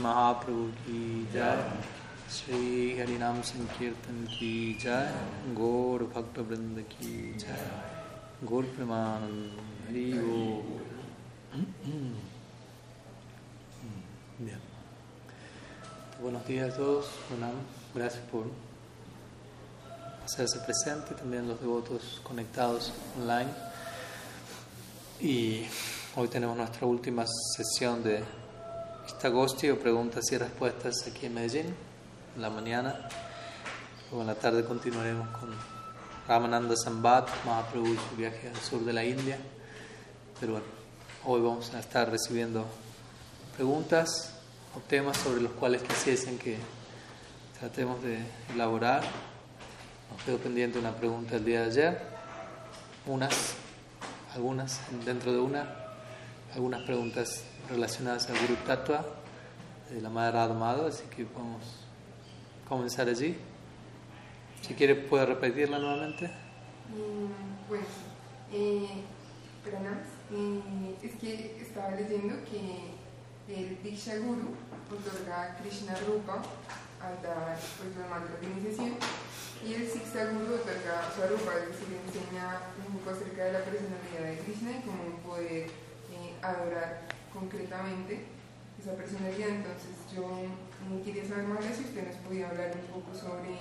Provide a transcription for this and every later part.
Mahaprabhu ki jai, Shri Harinam Sankirtan ki jai, Gaur Bhakta Vrinda ki jai, Gaur Premanand Hari Om. Bien. Buenos días a todos, Pranam. gracias por hacerse presente, también los devotos conectados online. Y hoy tenemos nuestra última sesión de Istagosti o preguntas y respuestas aquí en Medellín, en la mañana. Luego en la tarde continuaremos con Ramananda Sambat, Mahaprabhu y su viaje al sur de la India. Pero bueno, hoy vamos a estar recibiendo preguntas o temas sobre los cuales quisiesen que tratemos de elaborar. Nos quedó pendiente una pregunta el día de ayer, unas, algunas, dentro de una, algunas preguntas relacionadas al Guru Tattva de la Madre Amado, así que podemos comenzar allí. Si quiere, puede repetirla nuevamente. Mm, bueno, eh, perdón, eh, es que estaba leyendo que el Diksha Guru otorga Krishna Rupa al dar pues, los mantras de iniciación y el Siksa Guru otorga Swarupa, es decir, enseña un poco acerca de la personalidad de Krishna y cómo poder eh, adorar concretamente esa personalidad. Entonces yo quería saber más de si usted nos podía hablar un poco sobre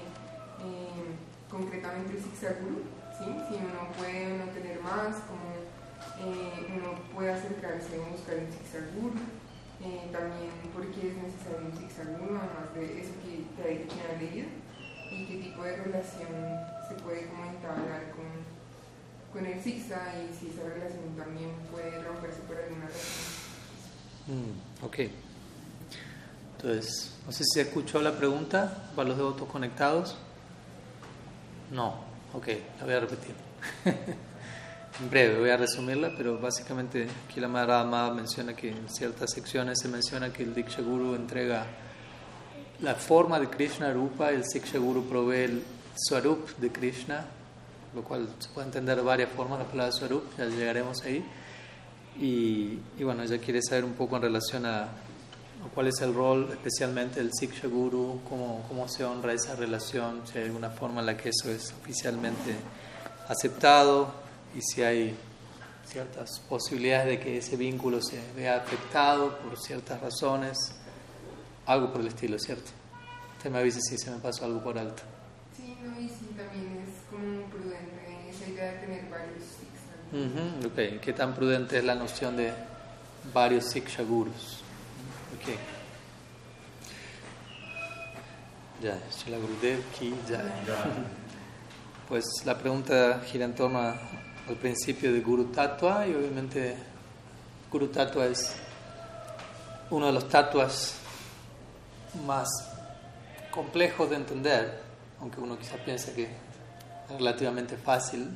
eh, concretamente el Siksa Guru, ¿sí? si uno puede no tener más, cómo eh, uno puede acercarse a buscar el Siksa Guru. Eh, también por qué es necesario un zigzaguro, además de eso que dicho que ha leído, y qué tipo de relación se puede comentar con, con el zigzag y si esa relación también puede romperse por alguna razón. Mm, ok. Entonces, no sé si se escuchó la pregunta para los devotos conectados. No, ok, la voy a repetir. en breve, voy a resumirla, pero básicamente aquí la Madre menciona que en ciertas secciones se menciona que el Diksha Guru entrega la forma de Krishna Rupa, el Siksha Guru provee el Swarup de Krishna, lo cual se puede entender de varias formas la palabra Swarup, ya llegaremos ahí. Y, y bueno, ella quiere saber un poco en relación a, a cuál es el rol especialmente del Siksha Guru, cómo, cómo se honra esa relación, si hay alguna forma en la que eso es oficialmente aceptado y si hay ciertas posibilidades de que ese vínculo se vea afectado por ciertas razones, algo por el estilo, ¿cierto? Usted me avisa si se me pasó algo por alto. Sí, no, sí, también es como prudente esa idea de tener varios siksha Uh -huh, ok, ¿qué tan prudente es la noción de varios siksha gurus? Ok. Ya, Shila Gurudev ki ya. Pues la pregunta gira en torno al principio de Guru Tattva y obviamente Guru Tattva es uno de los tatuas más complejos de entender, aunque uno quizás piensa que es relativamente fácil.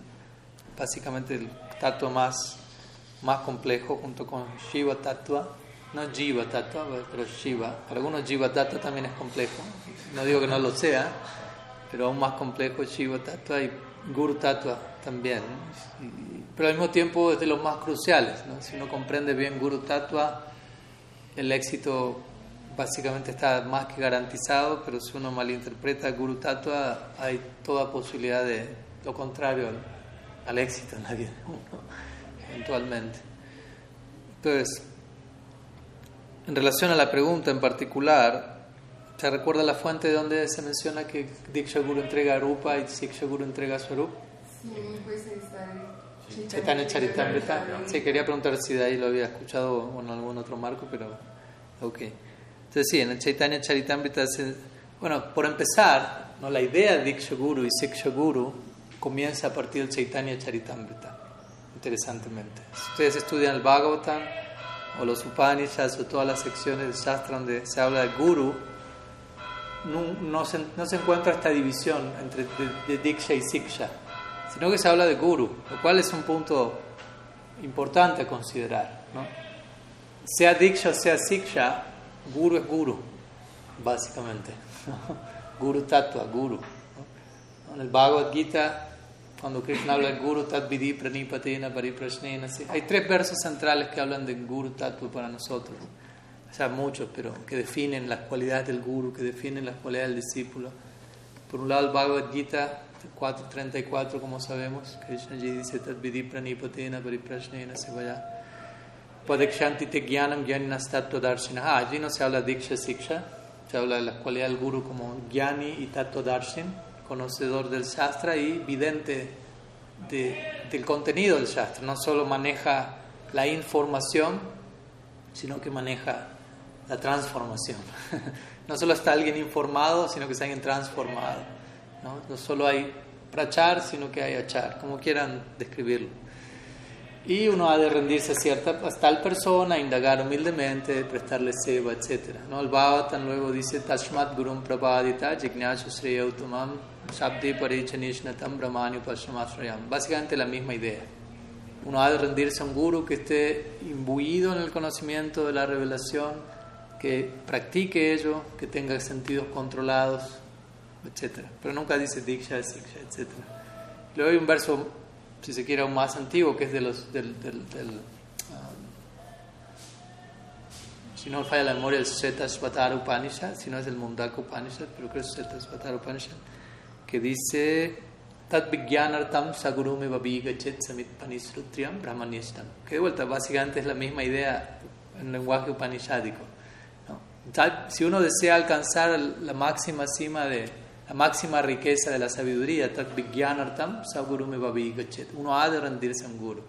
Básicamente el tatua más, más complejo junto con Shiva Tattva, no Jiva Tattva, pero Shiva. Para algunos Jiva Tattva también es complejo, no digo que no lo sea, pero aún más complejo Shiva Tattva y Guru Tattva también, pero al mismo tiempo es de los más cruciales. ¿no? Si uno comprende bien Guru Tattva, el éxito básicamente está más que garantizado, pero si uno malinterpreta Guru Tattva, hay toda posibilidad de lo contrario al éxito en la vida, eventualmente. Entonces, en relación a la pregunta en particular, ¿Se recuerda la fuente de donde se menciona que Diksha Guru entrega Rupa y Siksha Guru entrega Swarup? Sí, pues está en Chaitanya Charitamrita. Sí, quería preguntar si de ahí lo había escuchado o en algún otro marco, pero ok. Entonces sí, en el Chaitanya Charitamrita, bueno, por empezar, ¿no? la idea de Diksha Guru y Siksha Guru comienza a partir del Chaitanya Charitamrita, interesantemente. Si ustedes estudian el Bhagavatam o los Upanishads o todas las secciones del Shastra donde se habla de Guru, no, no, se, no, se, encuentra esta división entre de, Diksha y Siksha, sino que se habla de Guru, lo cual es un punto importante a considerar. ¿no? Sea Diksha, sea Siksha, Guru es Guru, básicamente. guru Tattva, Guru. En el Bhagavad Gita, cuando Krishna habla del Guru Tat Vidhi Pranipatina Pariprasnena. Hay tres versos centrales que hablan del Guru Tattva para nosotros. O sea, muchos, pero que definen las cualidades del Guru, que definen las cualidades del discípulo. Por un lado, el Bhagavad Gita 4.34, como sabemos, Krishna dice Tat Vidhi Pranipatina Pariprasnena se vaya. Padakshanti te jnanam jnanastattva darshina. Ah, allí no se habla de Diksha Siksha, se habla de las cualidades del Guru como Jnani y Tattva Darshan conocedor del Shastra y vidente del contenido del Shastra. No solo maneja la información, sino que maneja la transformación. no solo está alguien informado, sino que está alguien transformado. No, no solo hay prachar, sino que hay achar, como quieran describirlo. Y uno ha de rendirse a cierta a tal persona, indagar humildemente, prestarle seva, etc. ¿No? El Bhavatan luego dice, Tashmat Gurum Prabhadita Jignashu Sriya Utamam Shabdi Parichanishnatam Brahmani Pashamasrayam. Básicamente la misma idea. Uno ha de rendirse a un guru que esté imbuido en el conocimiento de la revelación, que practique ello, que tenga sentidos controlados, etc. Pero nunca dice Diksha, Siksha, etc. Luego hay un verso si se quiere, aún más antiguo, que es de los, del, del, del um, si no falla la memoria, el Svetasvatara Upanishad, si no es el Mundaka Upanishad, pero creo que es Svetasvatara Upanishad, que dice Tat Vijnanartam Sagurume Babigachet Panisrutriam Brahmanishtam. Que de vuelta, básicamente es la misma idea en lenguaje upanishadico. ¿no? Si uno desea alcanzar la máxima cima de la máxima riqueza de la sabiduría, tat vijnanartam sagurume gachet. Uno ha de rendirse a un guru.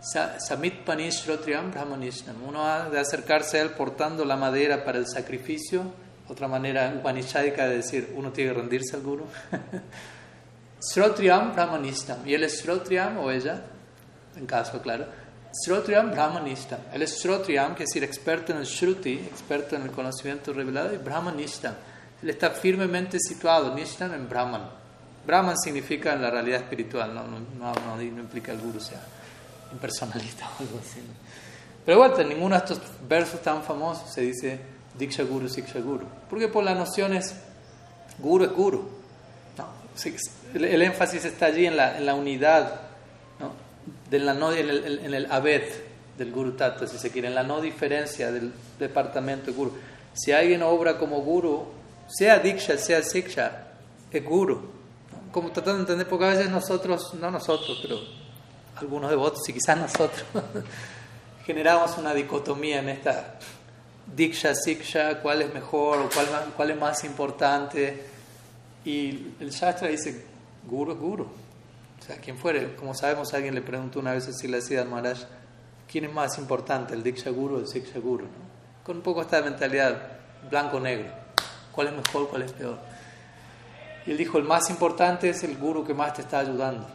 Samit panishrotriam brahmanishnam. Uno ha de acercarse a él portando la madera para el sacrificio. Otra manera upanishadica de decir, uno tiene que rendirse al guru. Srotriam brahmanishnam. Y él es Srotriam o ella, en caso claro. Srotriam brahmanishnam. Él es Srotriam, que es decir, experto en el Shruti, experto en el conocimiento revelado, y brahmanishnam él está firmemente situado, Nishtan, en Brahman. Brahman significa en la realidad espiritual, no, no, no, no implica el guru sea impersonalista o algo así. Pero bueno, en ninguno de estos versos tan famosos se dice Diksha Guru, Siksha Guru. Porque por las nociones, Guru es Guru. el, énfasis está allí en la, en la unidad, ¿no? de la no, en, el, en Abed del Guru Tattva, si se quiere, en la no diferencia del departamento de Guru. Si alguien obra como Guru, sea Diksha, sea Siksha, es Guru. Como tratando de entender, porque a veces nosotros, no nosotros, pero algunos devotos y quizás nosotros, generamos una dicotomía en esta Diksha, Siksha, cuál es mejor o cuál, cuál es más importante. Y el Shastra dice, Guru, Guru. O sea, quien fuere, como sabemos, alguien le preguntó una vez a Siddhartha Maharaj, ¿quién es más importante, el Diksha Guru o el Siksha Guru? Con un poco esta mentalidad blanco-negro. ¿Cuál es mejor, cuál es peor? Y él dijo, el más importante es el guru que más te está ayudando.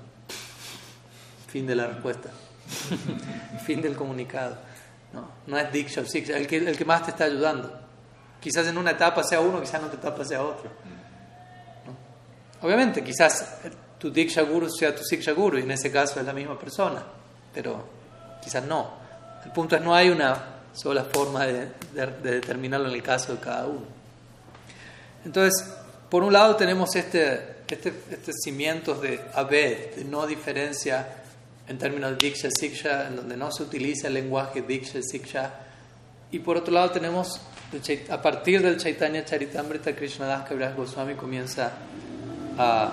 Fin de la respuesta. fin del comunicado. No, no es Diksha el que, el que más te está ayudando. Quizás en una etapa sea uno, quizás en otra etapa sea otro. Obviamente, quizás tu Diksha Guru sea tu Siksha Guru, y en ese caso es la misma persona, pero quizás no. El punto es no hay una sola forma de determinarlo en el caso de cada uno. Entonces, por un lado tenemos este, este, estos cimientos de Abed, de no diferencia en términos de Diksha Siksha, en donde no se utiliza el lenguaje Diksha Siksha. Y por otro lado tenemos, a partir del Chaitanya Charitamrita, Krishnadas Kaviraj Goswami comienza a,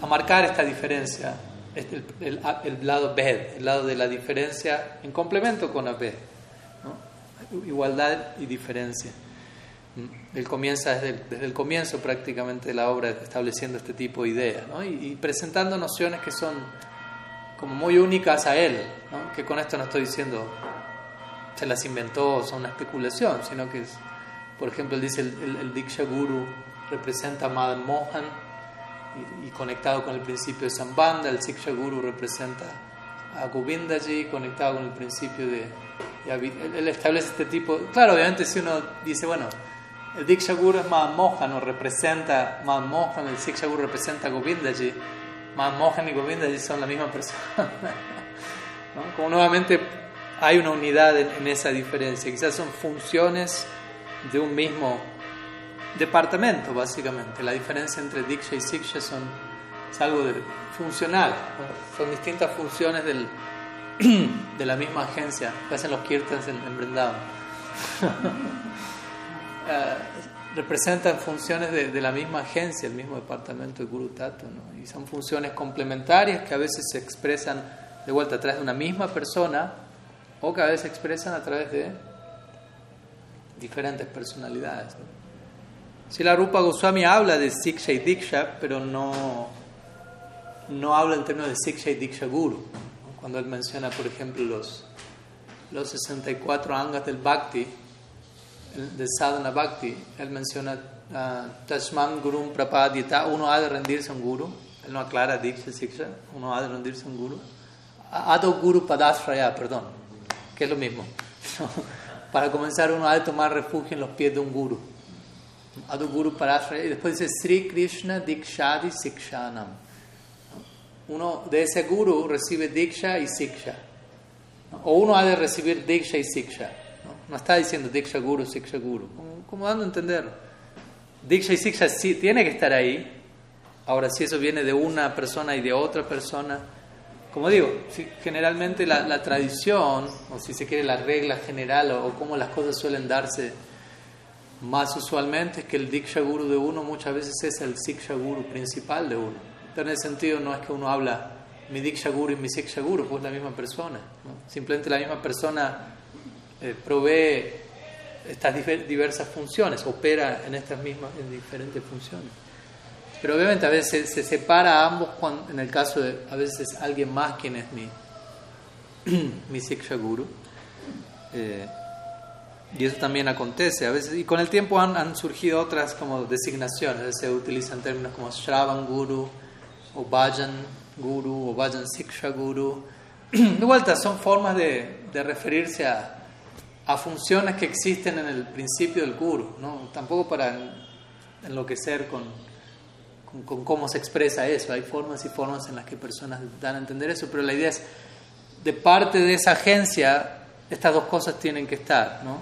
a, marcar esta diferencia, este, el, el, lado Bed, el lado de la diferencia en complemento con Abed, igualdad y diferencia. Él comienza desde el, comienzo prácticamente de la obra estableciendo este tipo de ideas ¿no? y, presentando nociones que son como muy únicas a él, ¿no? que con esto no estoy diciendo se las inventó, son una especulación, sino que es, por ejemplo, él dice el, el, Diksha Guru representa a Madan Mohan y, conectado con el principio de Sambandha, el Siksha Guru representa a Govindaji conectado con el principio de... él establece este tipo... Claro, obviamente si uno dice, bueno, el Diksha Guru es Mohan, o representa Mohan, el Siksha Guru representa Govindaji. Mohan y Govindaji son la misma persona. Como nuevamente hay una unidad en, esa diferencia, quizás son funciones de un mismo departamento, básicamente. La diferencia entre Diksha y Siksha son es algo de, funcional, son distintas funciones del, de la misma agencia. Que hacen los kirtans en, en representan funciones de, la misma agencia, el mismo departamento de Guru Tato, y son funciones complementarias que a veces se expresan de vuelta a través de una misma persona o que a veces se expresan a través de diferentes personalidades. Si la Rupa Goswami habla de Siksha y Diksha, pero no, no habla en términos de Siksha y Diksha Guru. Cuando él menciona, por ejemplo, los, los 64 angas del Bhakti, del Sadhana Bhakti, él menciona uh, Tashman Gurum Prapadyata, uno ha de rendirse a un guru, él no aclara Diksha Siksha, uno ha de rendirse a un guru. Ado Guru perdón, que es lo mismo. Para comenzar, uno ha de tomar refugio en los pies de un guru. Ado Guru y después dice Sri Krishna Dikshadi Sikshanam. Uno de ese guru recibe Diksha y Siksha. O uno ha de recibir Diksha y Siksha. No está diciendo Diksha Guru, Siksha Guru, como, dando a entender. Diksha y Siksha sí tiene que estar ahí. Ahora, si eso viene de una persona y de otra persona, como digo, generalmente la, la, tradición, o si se quiere la regla general, o, o cómo las cosas suelen darse más usualmente, es que el Diksha Guru de uno muchas veces es el Siksha Guru principal de uno. Pero en ese sentido no es que uno habla mi Diksha Guru y mi Siksha Guru, pues la misma persona. ¿no? Simplemente la misma persona eh, provee estas diversas funciones, opera en estas mismas, en diferentes funciones. Pero obviamente a veces se, separa a ambos cuando, en el caso de a veces es alguien más quien es mi, mi Siksha Guru. Eh, y eso también acontece a veces. Y con el tiempo han, han surgido otras como designaciones. Se utilizan términos como Shravan Guru, o Bhajan Guru, o Bhajan Siksha Guru. De vuelta, son formas de, de referirse a, a funciones que existen en el principio del guru, ¿no? tampoco para enloquecer con, con, con, cómo se expresa eso, hay formas y formas en las que personas dan a entender eso, pero la idea es, de parte de esa agencia, estas dos cosas tienen que estar, ¿no?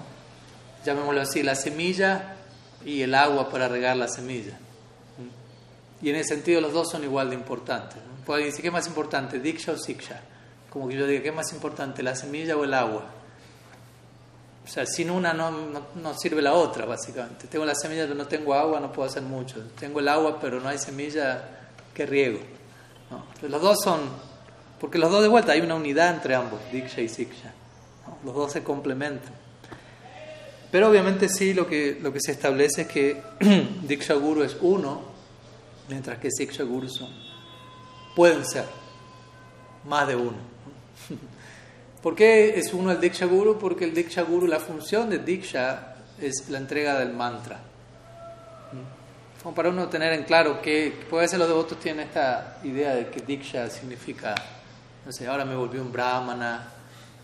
llamémoslo así, la semilla y el agua para regar la semilla. Y en ese sentido los dos son igual de importantes. ¿no? Puede decir, ¿qué es más importante, Diksha o Siksha? Como que yo diga, ¿qué es más importante, la semilla o el agua? O sea, sin una no, no, no, sirve la otra, básicamente. Tengo la semilla, pero no tengo agua, no puedo hacer mucho. Tengo el agua, pero no hay semilla que riego. los dos son, porque los dos de vuelta hay una unidad entre ambos, Diksha y Siksha. Los dos se complementan. Pero obviamente sí, lo que, lo que se establece es que Diksha Guru es uno, mientras que Siksha Guru son, pueden ser más de uno. ¿Por qué es uno el Diksha Guru? Porque el Diksha Guru, la función de Diksha es la entrega del mantra. Como para uno tener en claro que, puede ser los devotos tienen esta idea de que Diksha significa, no sé, ahora me volví un brahmana,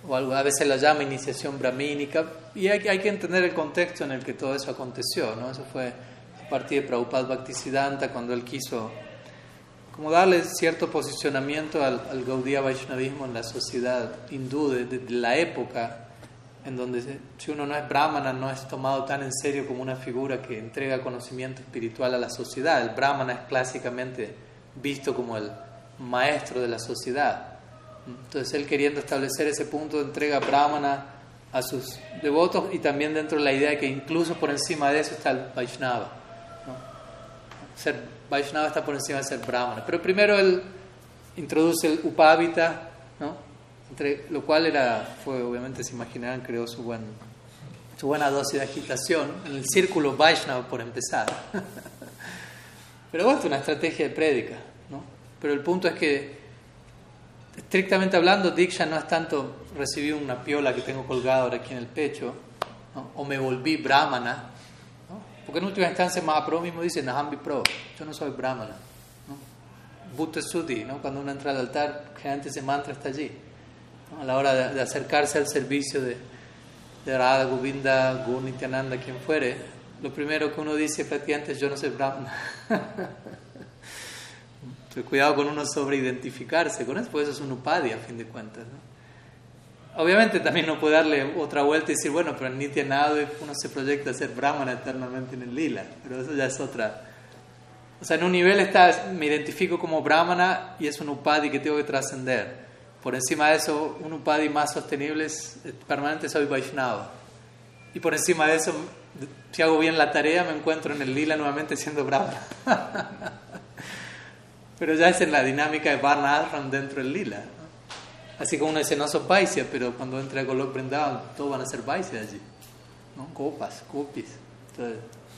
o algo, a veces la llama iniciación brahmínica, y hay, hay que entender el contexto en el que todo eso aconteció, ¿no? Eso fue a partir de Prabhupada Bhaktisiddhanta, cuando él quiso como darle cierto posicionamiento al, al Gaudiya Vaishnavismo en la sociedad hindú de, la época, en donde si uno no es brahmana no es tomado tan en serio como una figura que entrega conocimiento espiritual a la sociedad. El brahmana es clásicamente visto como el maestro de la sociedad. Entonces él queriendo establecer ese punto de entrega brahmana a sus devotos y también dentro de la idea de que incluso por encima de eso está el Vaishnava. Ser Vaishnava está por encima de ser Brahmana. Pero primero él introduce el Upavita, ¿no? Entre, lo cual era, fue, obviamente se imaginarán, creó su, buen, su buena dosis de agitación en el círculo Vaishnava por empezar. Pero bueno, es una estrategia de prédica, ¿no? Pero el punto es que, estrictamente hablando, Diksha no es tanto recibí una piola que tengo colgada ahora aquí en el pecho, ¿no? o me volví Brahmana, porque en última instancia Mahaprabhu mismo dice, Nahambi Pro, yo no soy brahmana. ¿no? Bhutta Sudhi, ¿no? cuando uno entra al altar, generalmente ese mantra está allí. A la hora de, acercarse al servicio de, de Radha, Govinda, Nityananda, quien fuere, lo primero que uno dice prácticamente es yo no soy brahmana. cuidado con uno sobre identificarse con eso, pues eso es un upadi a fin de cuentas. ¿no? Obviamente también no puede darle otra vuelta y decir, bueno, pero en Nitya Nadu uno se proyecta a ser brahmana eternamente en el lila, pero eso ya es otra, O sea, en un nivel está, me identifico como brahmana y es un upadi que tengo que trascender. Por encima de eso, un upadi más sostenible es permanente soy Vaishnava. Y por encima de eso, si hago bien la tarea, me encuentro en el lila nuevamente siendo brahmana. Pero ya es en la dinámica de Varna dentro del lila. Así como uno dice, no soy Vaisya, pero cuando entra a Golok Brindavan, todos van a ser Vaisya allí. ¿no? Copas, copis.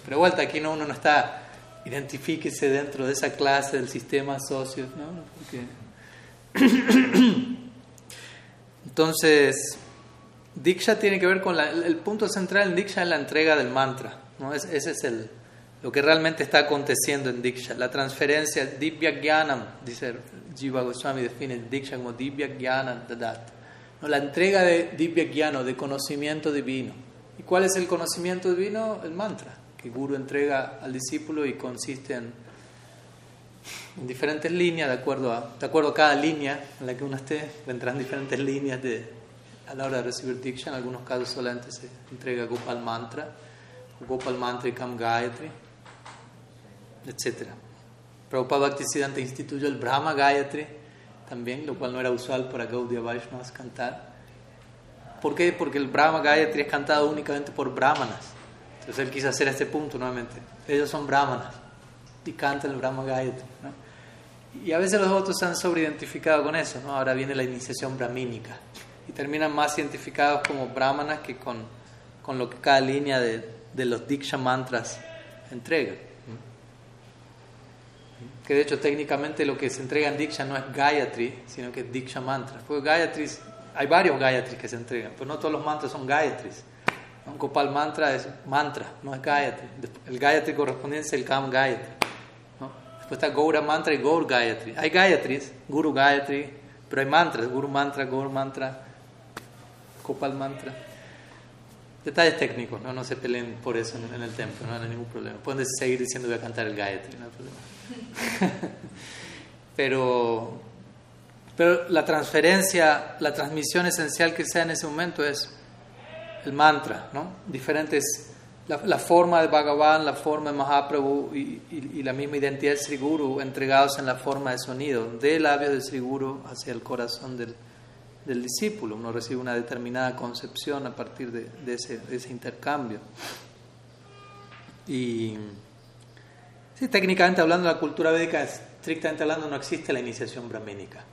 pero vuelta, aquí no, uno no está, identifíquese dentro de esa clase del sistema socios, ¿no? Entonces, Diksha tiene que ver con el punto central en Diksha es la entrega del mantra. ¿no? ese es el, lo que realmente está aconteciendo en Diksha. La transferencia, Divya Gyanam, dice Jiva Goswami, define Diksha como Divya Gyanam Dadat. ¿no? La entrega de Divya Gyano, de conocimiento divino. ¿Y cuál es el conocimiento divino? El mantra, que Guru entrega al discípulo y consiste en, en diferentes líneas, de acuerdo, a, de acuerdo a cada línea en la que uno esté, vendrán diferentes líneas de, a la hora de recibir Diksha. En algunos casos solamente se entrega Gopal Mantra, Gopal Mantra y Kam Gayatri etc. Prabhupada Bhaktisiddhanta instituyó el Brahma Gayatri también, lo cual no era usual para Gaudiya Vaishnavas cantar. ¿Por qué? Porque el Brahma Gayatri es cantado únicamente por brahmanas. Entonces él quiso hacer este punto nuevamente. Ellos son brahmanas y cantan el Brahma Gayatri. Y a veces los otros se han sobreidentificado con eso. ¿no? Ahora viene la iniciación brahmínica y terminan más identificados como brahmanas que con, con lo que cada línea de, de los Diksha mantras entrega que de hecho técnicamente lo que se entrega en Diksha no es Gayatri, sino que es Diksha Mantra. Porque Gayatri, hay varios Gayatris que se entregan, pero no todos los mantras son Gayatris. Un Gopal Mantra es mantra, no es Gayatri. El Gayatri correspondiente es el Kam Gayatri. Después está Gaura Mantra y Gaur Gayatri. Hay Gayatris, Guru Gayatri, pero hay mantras, Guru Mantra, Gaur Mantra, Gopal Mantra. Detalles técnicos, no, no se peleen por eso en, el templo, no hay ningún problema. Pueden seguir diciendo voy a cantar el Gayatri, no hay problema. pero, pero la transferencia, la transmisión esencial que sea en ese momento es el mantra, ¿no? Diferentes, la, forma de Bhagavan, la forma de Mahaprabhu y, la misma identidad de Sri Guru entregados en la forma de sonido, de labios de Sri Guru hacia el corazón del, del discípulo. Uno recibe una determinada concepción a partir de, de, ese, de ese intercambio. Y Sí, técnicamente hablando, la cultura védica, estrictamente hablando, no existe la iniciación brahmínica.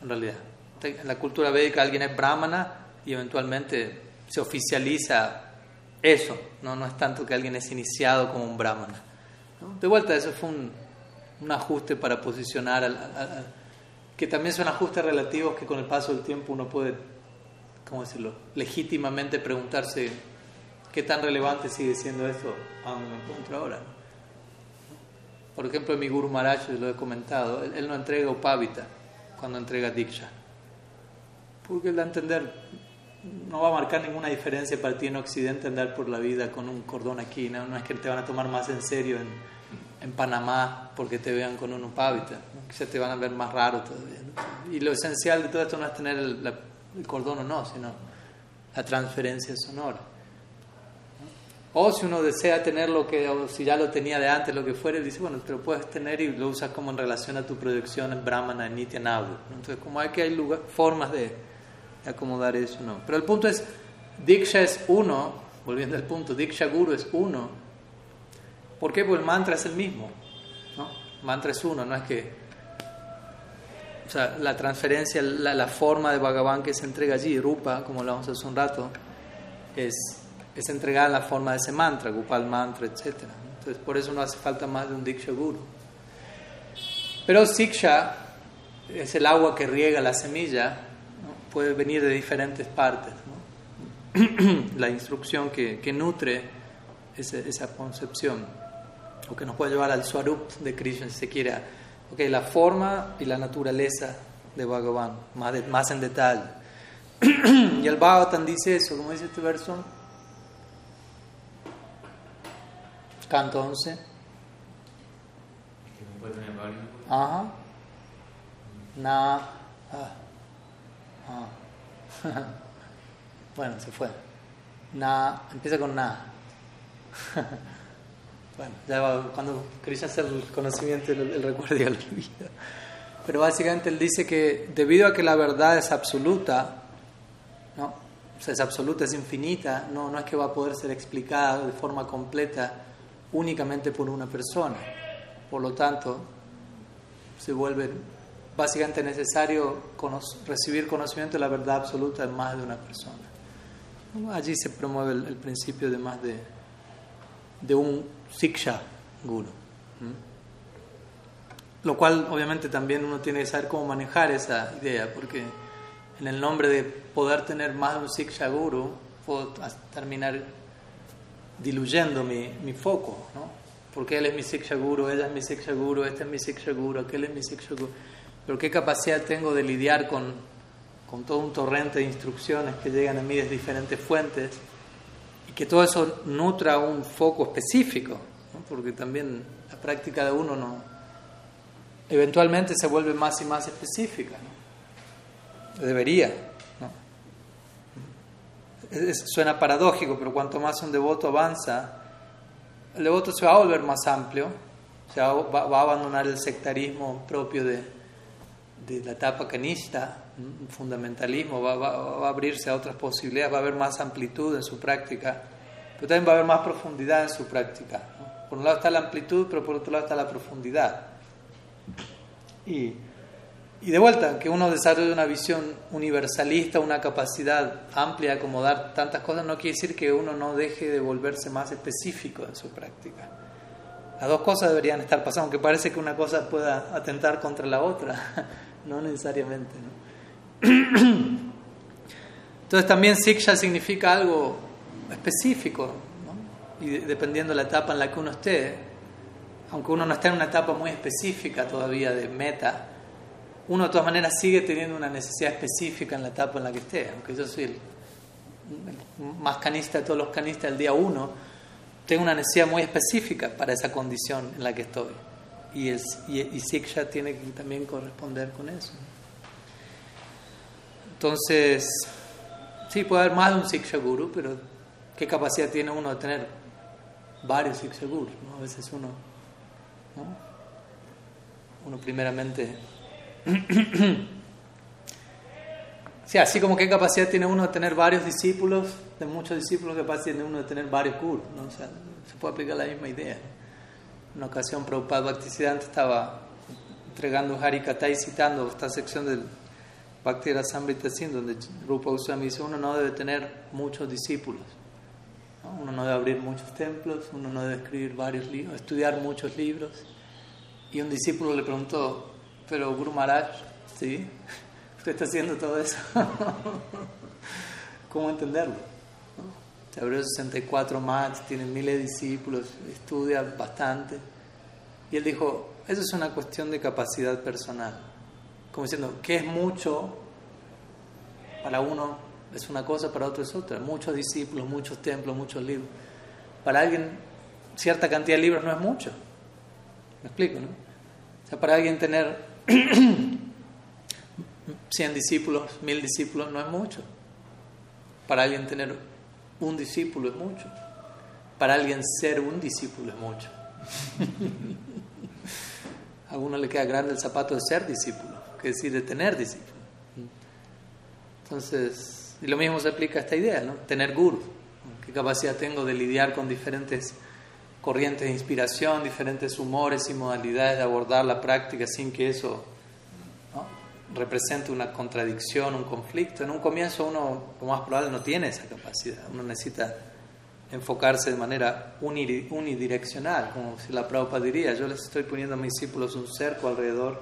En realidad, en la cultura védica alguien es brahmana y eventualmente se oficializa eso. No, no es tanto que alguien es iniciado como un brahmana. De vuelta, eso fue un, un ajuste para posicionar, al, que también son ajustes relativos que con el paso del tiempo uno puede, ¿cómo decirlo?, legítimamente preguntarse qué tan relevante sigue siendo esto a donde me encuentro ahora. Por ejemplo, mi Guru Maharaj, lo he comentado, él, no entrega upavita cuando entrega Diksha. Porque él a entender, no va a marcar ninguna diferencia para ti en Occidente andar por la vida con un cordón aquí. No, es que te van a tomar más en serio en, en Panamá porque te vean con un upavita. Quizás te van a ver más raro todavía. Y lo esencial de todo esto no es tener el cordón o no, sino la transferencia sonora. O si uno desea tener lo que, o si ya lo tenía de antes, lo que fuera, dice, bueno, te lo puedes tener y lo usas como en relación a tu proyección en Brahmana, en Nitya Entonces, como hay que hay formas de, acomodar eso, no. Pero el punto es, Diksha es uno, volviendo al punto, Diksha Guru es uno. ¿Por qué? Porque el mantra es el mismo. mantra es uno, no es que. O sea, la transferencia, la, la forma de Bhagavan que se entrega allí, Rupa, como hablamos hace un rato, es es entregada en la forma de ese mantra, Gopal mantra, etc. Entonces, por eso no hace falta más de un Diksha Guru. Pero Siksha es el agua que riega la semilla, puede venir de diferentes partes. la instrucción que, que nutre esa concepción, o que nos puede llevar al Swarup de Krishna, si se quiere. Okay, la forma y la naturaleza de Bhagavan, más, más en detalle. y el Bhagavatam dice eso, como dice este verso, Canto 11. Ajá. Na. Ah. Ah. bueno, se fue. Na. Empieza con na. bueno, ya cuando Krishna hace el conocimiento, el, el recuerdo ya lo olvida. Pero básicamente él dice que debido a que la verdad es absoluta, ¿no? Es absoluta, es infinita, no, no es que va a poder ser explicada de forma completa únicamente por una persona. Por lo tanto, se vuelve básicamente necesario recibir conocimiento de la verdad absoluta de más de una persona. Allí se promueve el, principio de más de, de un siksha guru. Lo cual obviamente también uno tiene que saber cómo manejar esa idea, porque en el nombre de poder tener más de un siksha guru, puedo terminar diluyendo mi, mi foco, ¿no? Porque él es mi siksha guru, ella es mi siksha guru, este es mi siksha guru, aquel es mi siksha guru. Pero qué capacidad tengo de lidiar con, con todo un torrente de instrucciones que llegan a mí desde diferentes fuentes que todo eso nutra un foco específico, ¿no? porque también la práctica de uno no eventualmente se vuelve más y más específica. ¿no? Debería. suena paradójico, pero cuanto más un devoto avanza, el devoto se va a volver más amplio, se va, va a abandonar el sectarismo propio de, de la etapa canista, un fundamentalismo, va, va, a abrirse a otras posibilidades, va a haber más amplitud en su práctica, pero también va a haber más profundidad en su práctica. Por un lado está la amplitud, pero por otro lado está la profundidad. Y, y de vuelta, que uno desarrolle una visión universalista, una capacidad amplia de acomodar tantas cosas, no quiere decir que uno no deje de volverse más específico en su práctica. Las dos cosas deberían estar pasando, aunque parece que una cosa pueda atentar contra la otra, no necesariamente. Entonces también Siksha significa algo específico, y dependiendo de la etapa en la que uno esté, aunque uno no esté en una etapa muy específica todavía de meta, uno de todas maneras sigue teniendo una necesidad específica en la etapa en la que esté. Aunque yo soy el, más canista de todos los canistas del día uno, tengo una necesidad muy específica para esa condición en la que estoy. Y, es, y, Siksha tiene que también corresponder con eso. Entonces, sí, puede haber más de un Siksha Guru, pero ¿qué capacidad tiene uno de tener varios Siksha Gurus? A veces uno, uno primeramente sí, así como qué capacidad tiene uno de tener varios discípulos, de muchos discípulos, qué capacidad tiene uno de tener varios gurus, ¿no? Sea, se puede aplicar la misma idea. Una ocasión Prabhupada Bhaktisiddhanta estaba entregando Harikata y citando esta sección del Bhakti Rasamrita Sindh, donde Rupa Goswami dice, uno no debe tener muchos discípulos. Uno no debe abrir muchos templos, uno no debe escribir varios libros, estudiar muchos libros. Y un discípulo le preguntó, pero Guru Maharaj, ¿sí? Usted está haciendo todo eso. ¿Cómo entenderlo? Se abrió 64 más, tiene miles de discípulos, estudia bastante. Y él dijo, eso es una cuestión de capacidad personal. Como diciendo, ¿qué es mucho? Para uno es una cosa, para otro es otra. Muchos discípulos, muchos templos, muchos libros. Para alguien, cierta cantidad de libros no es mucho. ¿Me explico, no? O sea, para alguien tener 100 discípulos, 1000 discípulos no es mucho. Para alguien tener un discípulo es mucho. Para alguien ser un discípulo es mucho. a uno le queda grande el zapato de ser discípulo, que decir de tener discípulo. Entonces, y lo mismo se aplica a esta idea, ¿no? Tener guru. ¿Qué capacidad tengo de lidiar con diferentes corrientes de inspiración, diferentes humores y modalidades de abordar la práctica sin que eso represente una contradicción, un conflicto. En un comienzo uno, lo más probable, no tiene esa capacidad. Uno necesita enfocarse de manera unidireccional, como si la Prabhupada diría, yo les estoy poniendo a mis discípulos un cerco alrededor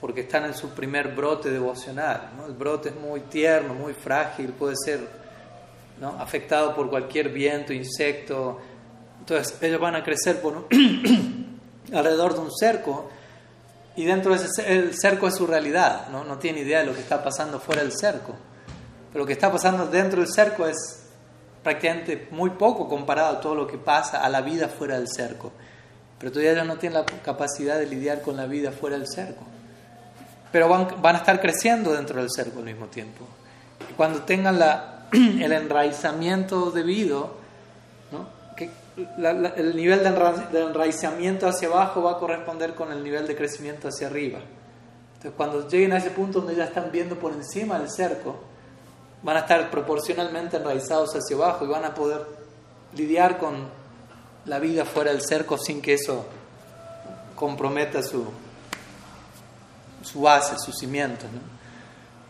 porque están en su primer brote devocional. El brote es muy tierno, muy frágil, puede ser afectado por cualquier viento, insecto, entonces ellos van a crecer por alrededor de un cerco y dentro de ese el cerco es su realidad, ¿no? no tiene idea de lo que está pasando fuera del cerco. Pero lo que está pasando dentro del cerco es prácticamente muy poco comparado a todo lo que pasa a la vida fuera del cerco. Pero todavía ellos no tienen la capacidad de lidiar con la vida fuera del cerco. Pero van, van a estar creciendo dentro del cerco al mismo tiempo. Y cuando tengan la, el enraizamiento debido, el nivel de enraizamiento hacia abajo va a corresponder con el nivel de crecimiento hacia arriba. Entonces, cuando lleguen a ese punto donde ya están viendo por encima del cerco, van a estar proporcionalmente enraizados hacia abajo y van a poder lidiar con la vida fuera del cerco sin que eso comprometa su, su base, su cimiento.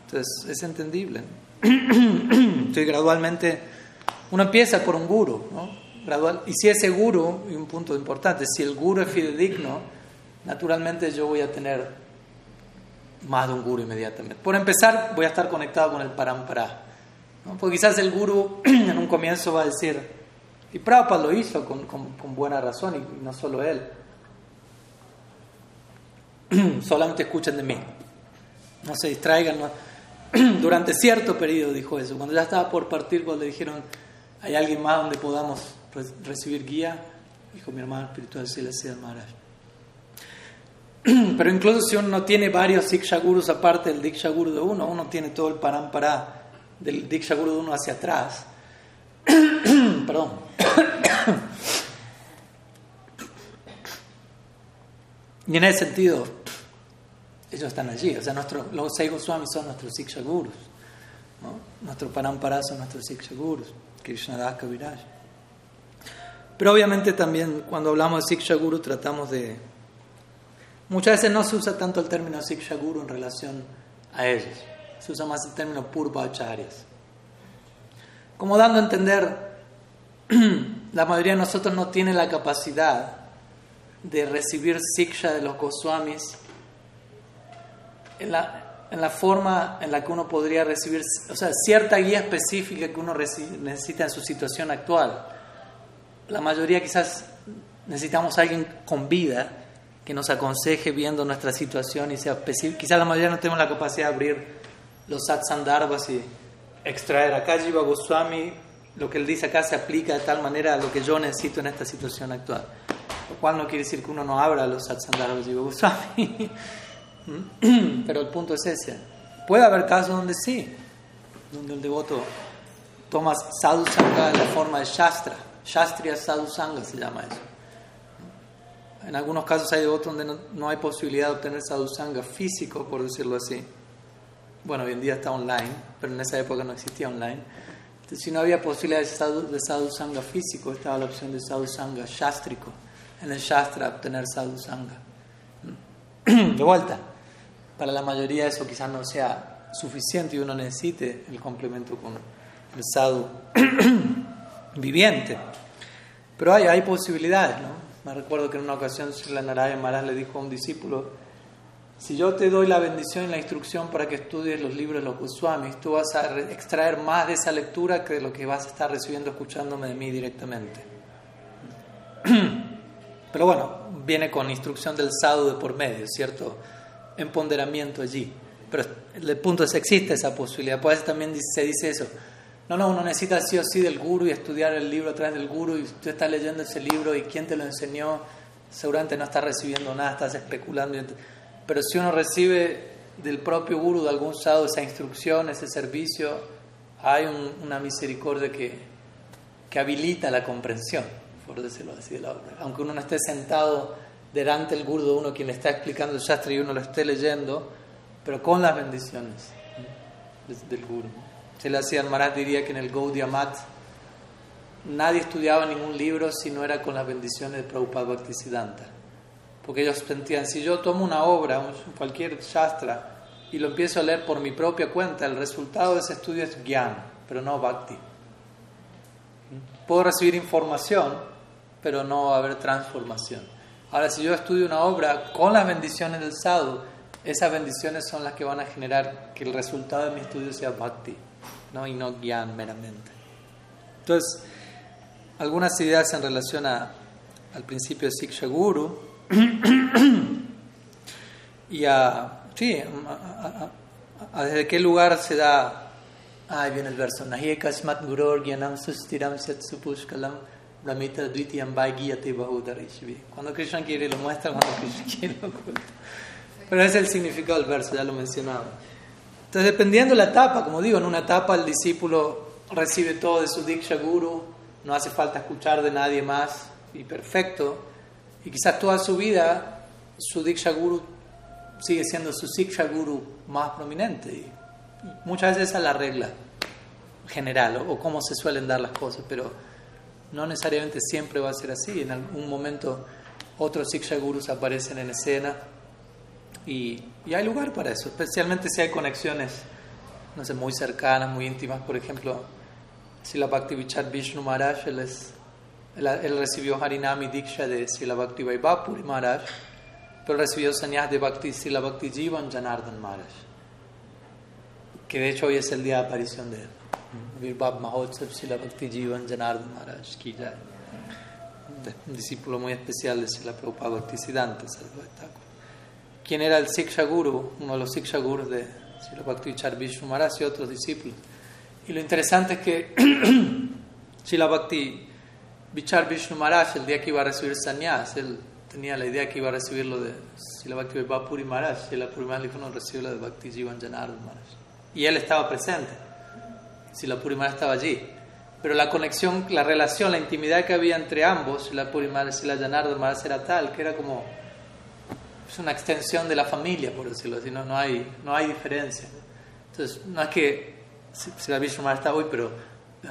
Entonces, es entendible. Entonces, gradualmente, uno empieza por un guru, ¿no? Gradual, y si ese guru, y un punto importante, si el guru es fidedigno, naturalmente yo voy a tener más de un guru inmediatamente. Por empezar, voy a estar conectado con el parampara. ¿no? Porque quizás el guru en un comienzo va a decir, y Prabhupada lo hizo con, con, con buena razón, y no solo él, solamente escuchen de mí, no se distraigan. Durante cierto periodo dijo eso, cuando ya estaba por partir, cuando le dijeron, ¿hay alguien más donde podamos recibir guía? Dijo mi hermano espiritual Celestial Maharaj. Pero incluso si uno no tiene varios Diksha Gurus aparte del Diksha Guru de uno, uno tiene todo el parampara del Diksha Guru de uno hacia atrás. Perdón. y en ese sentido, ellos están allí. O sea, nuestro, los seis Goswamis son nuestros Siksha Gurus. ¿no? Nuestros Parampara son nuestros Siksha Gurus. Krishnadas Kaviraj. Pero obviamente también cuando hablamos de Siksha Guru tratamos de... Muchas veces no se usa tanto el término Siksha Guru en relación a ellos. Se usa más el término Purvacharyas. Como dando a entender, la mayoría de nosotros no tiene la capacidad de recibir Siksha de los Goswamis en la, en la forma en la que uno podría recibir, o sea, cierta guía específica que uno necesita en su situación actual. La mayoría quizás necesitamos alguien con vida que nos aconseje viendo nuestra situación y sea específico. Quizás la mayoría no tenemos la capacidad de abrir los satsandarbas y extraer. Acá Jiva Goswami, lo que él dice acá se aplica de tal manera a lo que yo necesito en esta situación actual. Lo cual no quiere decir que uno no abra los satsandarbas de Jiva Goswami. Pero el punto es ese. Puede haber casos donde sí, donde el devoto toma sadhusanga en la forma de shastra. Shastriya sadhusanga se llama eso. En algunos casos hay devotos donde no, hay posibilidad de obtener sadhusanga físico, por decirlo así. Bueno, hoy en día está online, pero en esa época no existía online. Entonces, si no había posibilidad de, sadhu, de sadhusanga físico, estaba la opción de sadhusanga shastrico. En el shastra obtener sadhusanga. De vuelta para la mayoría eso quizás no sea suficiente y uno necesite el complemento con el sadhu viviente. Pero hay, hay posibilidades, ¿no? Me recuerdo que en una ocasión Sri Narayana Maharaj le dijo a un discípulo, si yo te doy la bendición y la instrucción para que estudies los libros de los Goswamis, tú vas a extraer más de esa lectura que de lo que vas a estar recibiendo escuchándome de mí directamente. Pero bueno, viene con instrucción del sadhu de por medio, ¿cierto? empoderamiento allí. Pero el punto es, existe esa posibilidad. Pues también se dice eso. No, no, uno necesita sí o sí del guru y estudiar el libro a través del guru y tú estás leyendo ese libro y quién te lo enseñó, seguramente no estás recibiendo nada, estás especulando. Pero si uno recibe del propio guru, de algún sado, esa instrucción, ese servicio, hay una misericordia que, que habilita la comprensión, de la. Aunque uno no esté sentado delante el gurdo uno quien está explicando el shastra y uno lo esté leyendo, pero con las bendiciones del guru. Se le hacía Maharaj diría que en el Gaudiya Mat nadie estudiaba ningún libro si no era con las bendiciones de Prabhupada Bhaktisiddhanta. Porque ellos sentían, si yo tomo una obra, cualquier shastra, y lo empiezo a leer por mi propia cuenta, el resultado de ese estudio es gyan, pero no bhakti. Puedo recibir información, pero no va a haber transformación. Ahora, si yo estudio una obra con las bendiciones del sadhu, esas bendiciones son las que van a generar que el resultado de mi estudio sea bhakti, ¿no? y no gyan meramente. Entonces, algunas ideas en relación a, al principio de Siksha Guru y a, sí, a, desde qué lugar se da, ahí viene el verso, Nahi kasmat guror gyanam sustiram setsupushkalam cuando Krishna quiere lo muestra, cuando Krishna quiere lo oculta. Pero ese es el significado del verso, ya lo mencionaba. Entonces, dependiendo de la etapa, como digo, en una etapa el discípulo recibe todo de su Diksha Guru, no hace falta escuchar de nadie más y perfecto. Y quizás toda su vida su Diksha Guru sigue siendo su Siksha Guru más prominente. Muchas veces esa es la regla general o, cómo se suelen dar las cosas, pero no necesariamente siempre va a ser así. En algún momento otros Siksha Gurus aparecen en escena y, y hay lugar para eso, especialmente si hay conexiones, no sé, muy cercanas, muy íntimas. Por ejemplo, Sila Bhakti Vishnu Maharaj, él, es, él, recibió Harinami Diksha de Sila Bhakti Vaibhapuri Maharaj, pero recibió señas de Bhakti Sila Bhakti Jivan Janardan Maharaj, que de hecho hoy es el día de aparición de él. Virbab Mahotsav Sila Bhakti Jivan Janardan Maharaj, ki un discípulo muy especial de Sila Prabhupada Bhakti Siddhanta ¿Quién era el Siksha Guru? Uno de los Siksha Gurus de Sila Bhakti Vishnu Maharaj y otros discípulos. Y lo interesante es que Srila Bhakti Vichar Vishnu Maharaj, el día que iba a recibir sannyas, él tenía la idea que iba a recibirlo de Srila Bhakti Vipapuri Maharaj. Y la Puri dijo, no, recibe la de Bhakti Jivan Maharaj. Y él estaba presente. Srila Puri Maharaj estaba allí. Pero la conexión, la relación, la intimidad que había entre ambos, Srila Puri Maharaj y Srila Janardhan Maharaj era tal que era como es una extensión de la familia, por decirlo así, no, no, hay, no hay diferencia. Entonces, no es que si la Vishnu está hoy, pero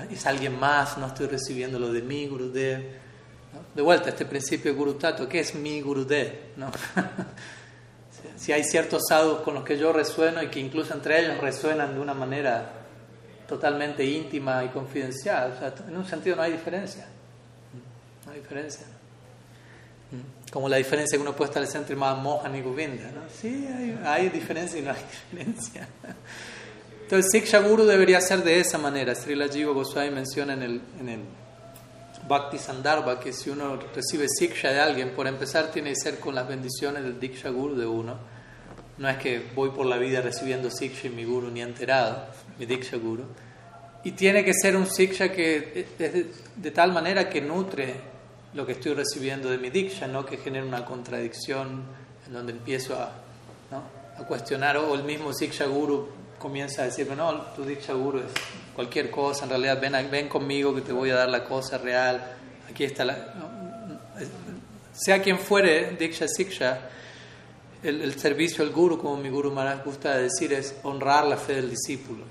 es alguien más, no estoy recibiendo lo de mi Gurudev. ¿no? De vuelta, este principio de Guru Tato, ¿qué es mi Gurudev? ¿no? si hay ciertos sadhus con los que yo resueno y que incluso entre ellos resuenan de una manera totalmente íntima y confidencial, en un sentido no hay diferencia. No hay diferencia. Como la diferencia que uno puede establecer entre Mohan y Govinda. ¿no? Sí, hay, hay diferencia y no hay diferencia. Entonces, Siksha Guru debería ser de esa manera. Srila Jiva Goswami menciona en el, en el Bhakti Sandarbha que si uno recibe Siksha de alguien, por empezar tiene que ser con las bendiciones del Diksha Guru de uno. No es que voy por la vida recibiendo Siksha y mi Guru ni enterado, mi Diksha Guru. Y tiene que ser un Siksha que es de, de tal manera que nutre lo que estoy recibiendo de mi Diksha, no que genere una contradicción en donde empiezo a, a cuestionar, o el mismo Siksha Guru comienza a decir, no, tu Diksha Guru es cualquier cosa, en realidad ven, ven conmigo que te voy a dar la cosa real, aquí está la... sea quien fuere, Diksha Siksha, el, el, servicio al Guru, como mi Guru Maharaj gusta decir, es honrar la fe del discípulo.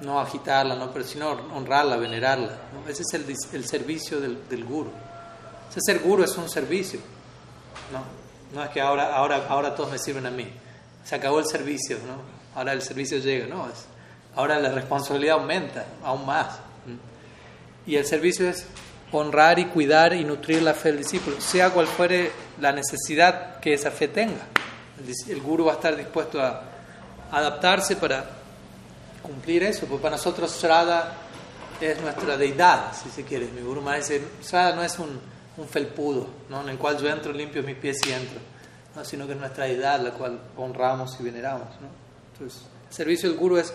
No agitarla, no, pero sino honrarla, venerarla. Ese es el, el servicio del, del, Guru. Ese ser Guru es un servicio. No, no es que ahora, ahora, ahora todos me sirven a mí se acabó el servicio, ¿no? Ahora el servicio llega, ¿no? ahora la responsabilidad aumenta aún más. Y el servicio es honrar y cuidar y nutrir la fe del discípulo, sea cual fuere la necesidad que esa fe tenga. El, el guru va a estar dispuesto a adaptarse para cumplir eso, porque para nosotros Srada es nuestra deidad, si se quiere. Mi guru me dice, Srada no es un, un felpudo, ¿no? en el cual yo entro, limpio mis pies y entro sino que es nuestra deidad la cual honramos y veneramos. ¿no? Entonces, el servicio del Guru es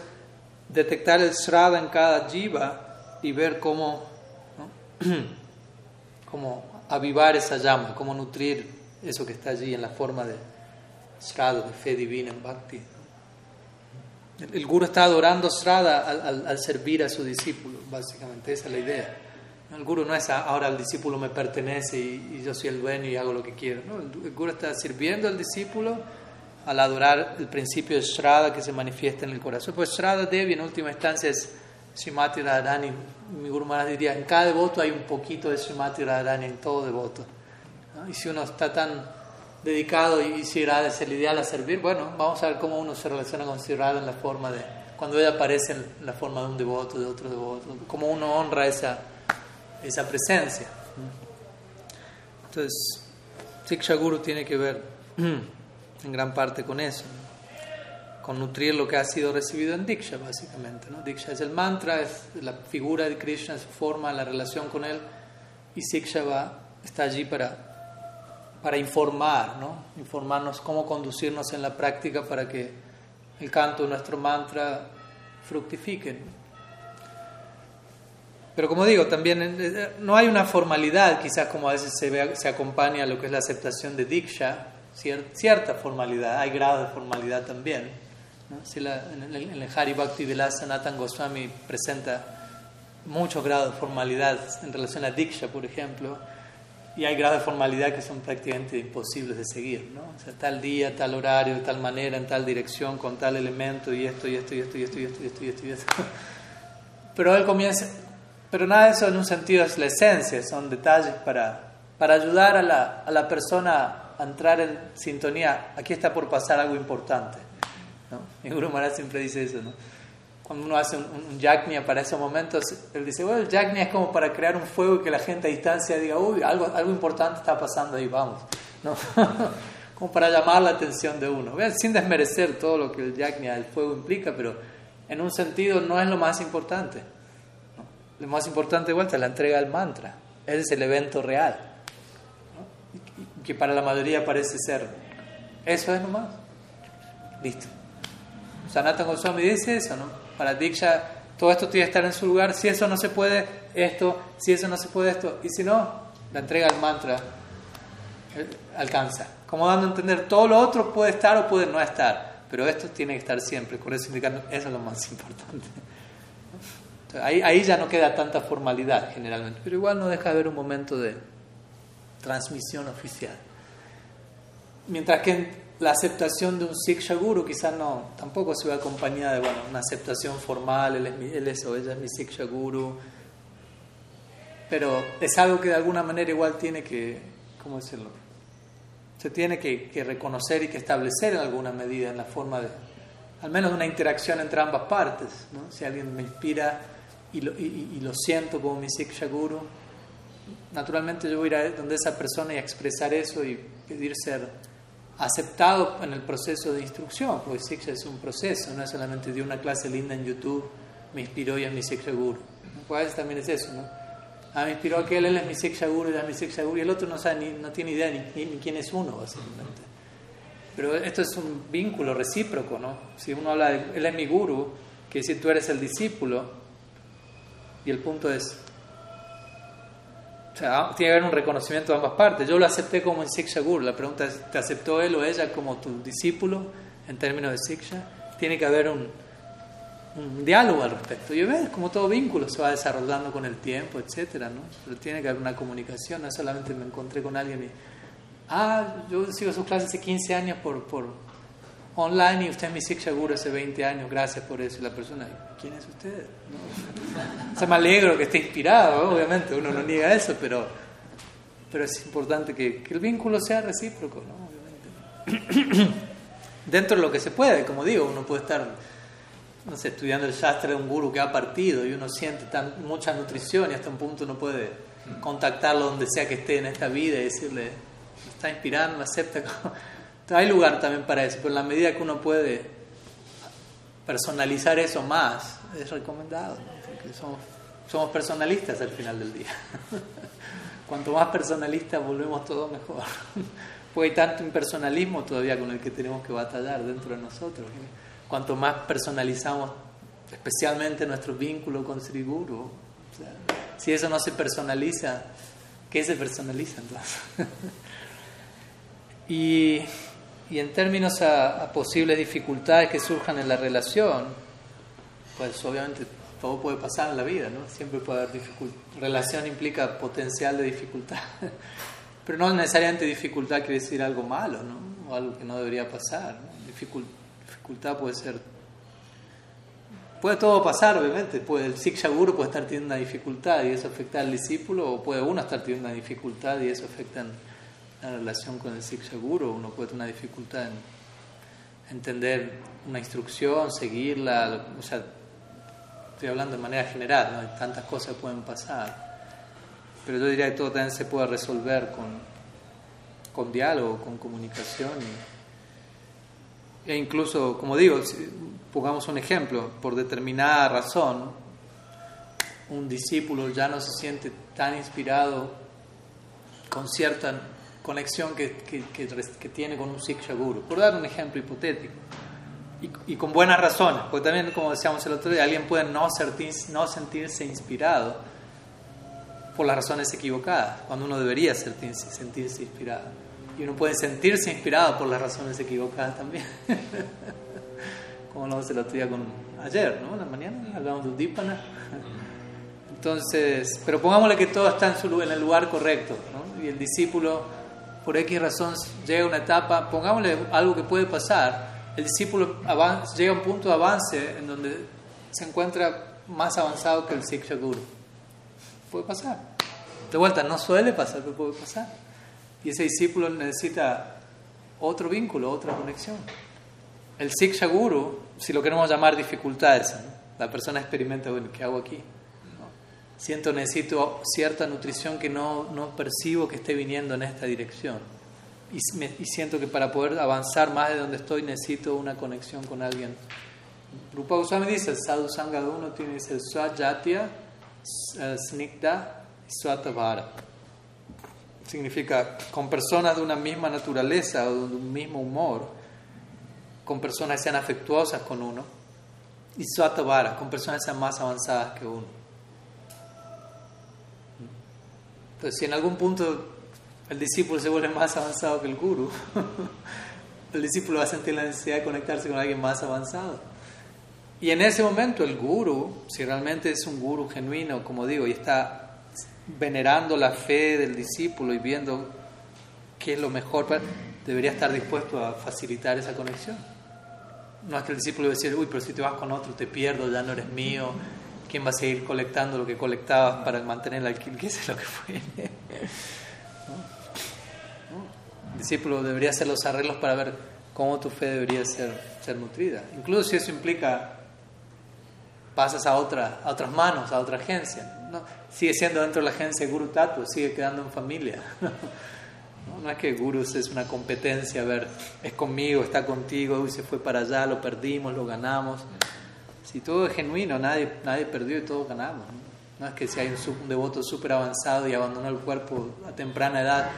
detectar el srada en cada jiva y ver cómo, cómo avivar esa llama, cómo nutrir eso que está allí en la forma de srada, de fe divina en bhakti. El, Guru está adorando srada al, al servir a su discípulo, básicamente, esa es la idea. El guru no es ahora el discípulo me pertenece y, yo soy el dueño y hago lo que quiero. ¿no? El, guru está sirviendo al discípulo al adorar el principio de Shraddha que se manifiesta en el corazón. Pues Shraddha Devi en última instancia es Srimati Radharani. Mi Guru Maharaj diría, en cada devoto hay un poquito de Srimati Radharani, en todo devoto. Y si uno está tan dedicado y si Radha es el ideal a servir, bueno, vamos a ver cómo uno se relaciona con Sri en la forma de, cuando ella aparece en la forma de un devoto, de otro devoto, cómo uno honra esa esa presencia. Entonces, Siksha Guru tiene que ver en gran parte con eso, con nutrir lo que ha sido recibido en Diksha, básicamente. ¿no? Diksha es el mantra, es la figura de Krishna, su forma, la relación con él, y Siksha va, está allí para, para informar, ¿no? informarnos cómo conducirnos en la práctica para que el canto de nuestro mantra fructifique. Pero como digo, también eh, eh, no hay una formalidad, quizás como a veces se, se acompaña a lo que es la aceptación de Diksha, cierta formalidad, hay grado de formalidad también. Si la, en, el, en el Hari Bhakti Vilasa Nathan Goswami presenta muchos grados de formalidad en relación a Diksha, por ejemplo, y hay grados de formalidad que son prácticamente imposibles de seguir, ¿no? O sea, tal día, tal horario, de tal manera, en tal dirección, con tal elemento, y esto, y esto, y esto, y esto, y esto, y esto, y esto. Y esto. Pero él comienza, pero nada de eso en un sentido es la esencia, son detalles para, para ayudar a la, a la persona a entrar en sintonía. Aquí está por pasar algo importante, ¿no? Y Guru Maharaj siempre dice eso, ¿no? Cuando uno hace un, un, para esos momentos, él dice, bueno, el yagna es como para crear un fuego y que la gente a distancia diga, uy, algo, algo importante está pasando ahí, vamos. ¿No? como para llamar la atención de uno. Sin desmerecer todo lo que el yagna, el fuego implica, pero en un sentido no es lo más importante. Lo más importante de vuelta es la entrega del mantra. Ese es el evento real. Que para la mayoría parece ser. Eso es nomás. Listo. Sanatan Goswami dice eso, ¿no? Para Diksha, todo esto tiene que estar en su lugar. Si eso no se puede, esto. Si eso no se puede, esto. Y si no, la entrega al mantra eh, alcanza. Como dando a entender, todo lo otro puede estar o puede no estar. Pero esto tiene que estar siempre. Por eso indicando, eso es lo más importante. Ahí ya no queda tanta formalidad generalmente. Pero igual no deja de haber un momento de transmisión oficial. Mientras que la aceptación de un Siksha Guru quizás no, tampoco se ve acompañada de bueno, una aceptación formal, él es, mi, él es o ella es mi Siksha Guru, pero es algo que de alguna manera igual tiene que, ¿cómo decirlo? Se tiene que, reconocer y que establecer en alguna medida en la forma de, al menos una interacción entre ambas partes, ¿no? Si alguien me inspira y lo, y, lo siento como mi Siksha Guru, naturalmente yo voy a ir a donde esa persona y expresar eso y pedir ser aceptado en el proceso de instrucción, porque Siksha es un proceso, no es solamente de una clase linda en YouTube, me inspiró y es mi Siksha Guru. Pues también es eso, ¿no? Ah, me inspiró aquel, él es mi Siksha Guru, ya es mi Siksha Guru, y el otro no, sabe, ni, no tiene idea ni, quién es uno, básicamente. Pero esto es un vínculo recíproco, ¿no? Si uno habla de, él es mi Guru, que decir tú eres el discípulo, y el punto es, tiene que haber un reconocimiento de ambas partes. Yo lo acepté como en Siksha Guru. La pregunta es, ¿te aceptó él o ella como tu discípulo en términos de Siksha? Tiene que haber un, diálogo al respecto. Y ves, como todo vínculo se va desarrollando con el tiempo, etcétera, ¿no? Pero tiene que haber una comunicación. No solamente me encontré con alguien y, ah, yo sigo sus clases hace 15 años por online y usted mi Siksha Guru hace 20 años, gracias por eso. Y la persona, ¿quién es usted? ¿No? O sea, me alegro que esté inspirado, obviamente, uno no niega eso, pero, pero es importante que, el vínculo sea recíproco, ¿no? Obviamente. Dentro de lo que se puede, como digo, uno puede estar, no sé, estudiando el Shastra de un guru que ha partido y uno siente tan, mucha nutrición y hasta un punto uno puede contactarlo donde sea que esté en esta vida y decirle, me está inspirando, me acepta. Hay lugar también para eso, pero en la medida que uno puede personalizar eso más, es recomendado, porque somos, personalistas al final del día. Cuanto más personalistas volvemos todo mejor. Porque hay tanto impersonalismo todavía con el que tenemos que batallar dentro de nosotros. Cuanto más personalizamos, especialmente nuestro vínculo con Sri Guru, o sea, si eso no se personaliza, ¿qué se personaliza entonces? y y en términos a, a, posibles dificultades que surjan en la relación, pues obviamente todo puede pasar en la vida, ¿no? Siempre puede haber dificultad. Relación implica potencial de dificultad, pero no necesariamente dificultad quiere decir algo malo, ¿no? O algo que no debería pasar. dificultad puede ser... Puede todo pasar, obviamente. Puede, el Siksha Guru puede estar teniendo una dificultad y eso afecta al discípulo, o puede uno estar teniendo una dificultad y eso afecta en la relación con el Siksha Guru, uno puede tener una dificultad en entender una instrucción, seguirla, o sea, estoy hablando de manera general, tantas cosas pueden pasar, pero yo diría que todo también se puede resolver con, con diálogo, con comunicación, e incluso, como digo, pongamos un ejemplo, por determinada razón, un discípulo ya no se siente tan inspirado con cierta conexión que, que, que, que, tiene con un Siksha Guru. Por dar un ejemplo hipotético. Y, y, con buenas razones, porque también, como decíamos el otro día, alguien puede no, sentir, no sentirse inspirado por las razones equivocadas, cuando uno debería sentirse, sentirse inspirado. Y uno puede sentirse inspirado por las razones equivocadas también. como lo el otro día con ayer, ¿no? La mañana hablamos de Udipana. Entonces, pero pongámosle que todo está en, su, en el lugar correcto, ¿no? Y el discípulo, por X razón, llega una etapa, pongámosle algo que puede pasar, el discípulo llega a un punto de avance en donde se encuentra más avanzado que el Siksha Guru. Puede pasar. De vuelta, no suele pasar, pero puede pasar. Y ese discípulo necesita otro vínculo, otra conexión. El Siksha Guru, si lo queremos llamar dificultades, la persona experimenta, bueno, ¿qué hago aquí? Siento, necesito cierta nutrición que no, no percibo que esté viniendo en esta dirección. Y, y, siento que para poder avanzar más de donde estoy necesito una conexión con alguien. Rupa Goswami dice, el sadhu sangha de uno tiene el swajatya, snikta y swatavara. Significa con personas de una misma naturaleza o de un mismo humor, con personas que sean afectuosas con uno, y swatavara, con personas que sean más avanzadas que uno. Entonces, si en algún punto el discípulo se vuelve más avanzado que el guru, el discípulo va a sentir la necesidad de conectarse con alguien más avanzado. Y en ese momento el guru, si realmente es un guru genuino, como digo, y está venerando la fe del discípulo y viendo qué es lo mejor, debería estar dispuesto a facilitar esa conexión. No es que el discípulo decir, uy, pero si te vas con otro te pierdo, ya no eres mío, ¿quién va a seguir colectando lo que colectabas para mantener el alquiler? ¿Qué es lo que fue? Discípulo debería hacer los arreglos para ver cómo tu fe debería ser, ser nutrida. Incluso si eso implica pasas a, otra, a otras manos, a otra agencia. No, sigue siendo dentro de la agencia Guru Tattva, sigue quedando en familia. No, es que Gurus es una competencia, a ver, es conmigo, está contigo, y se fue para allá, lo perdimos, lo ganamos. Si todo es genuino, nadie, nadie perdió y todos ganamos. No, es que si hay un, devoto súper avanzado y abandonó el cuerpo a temprana edad,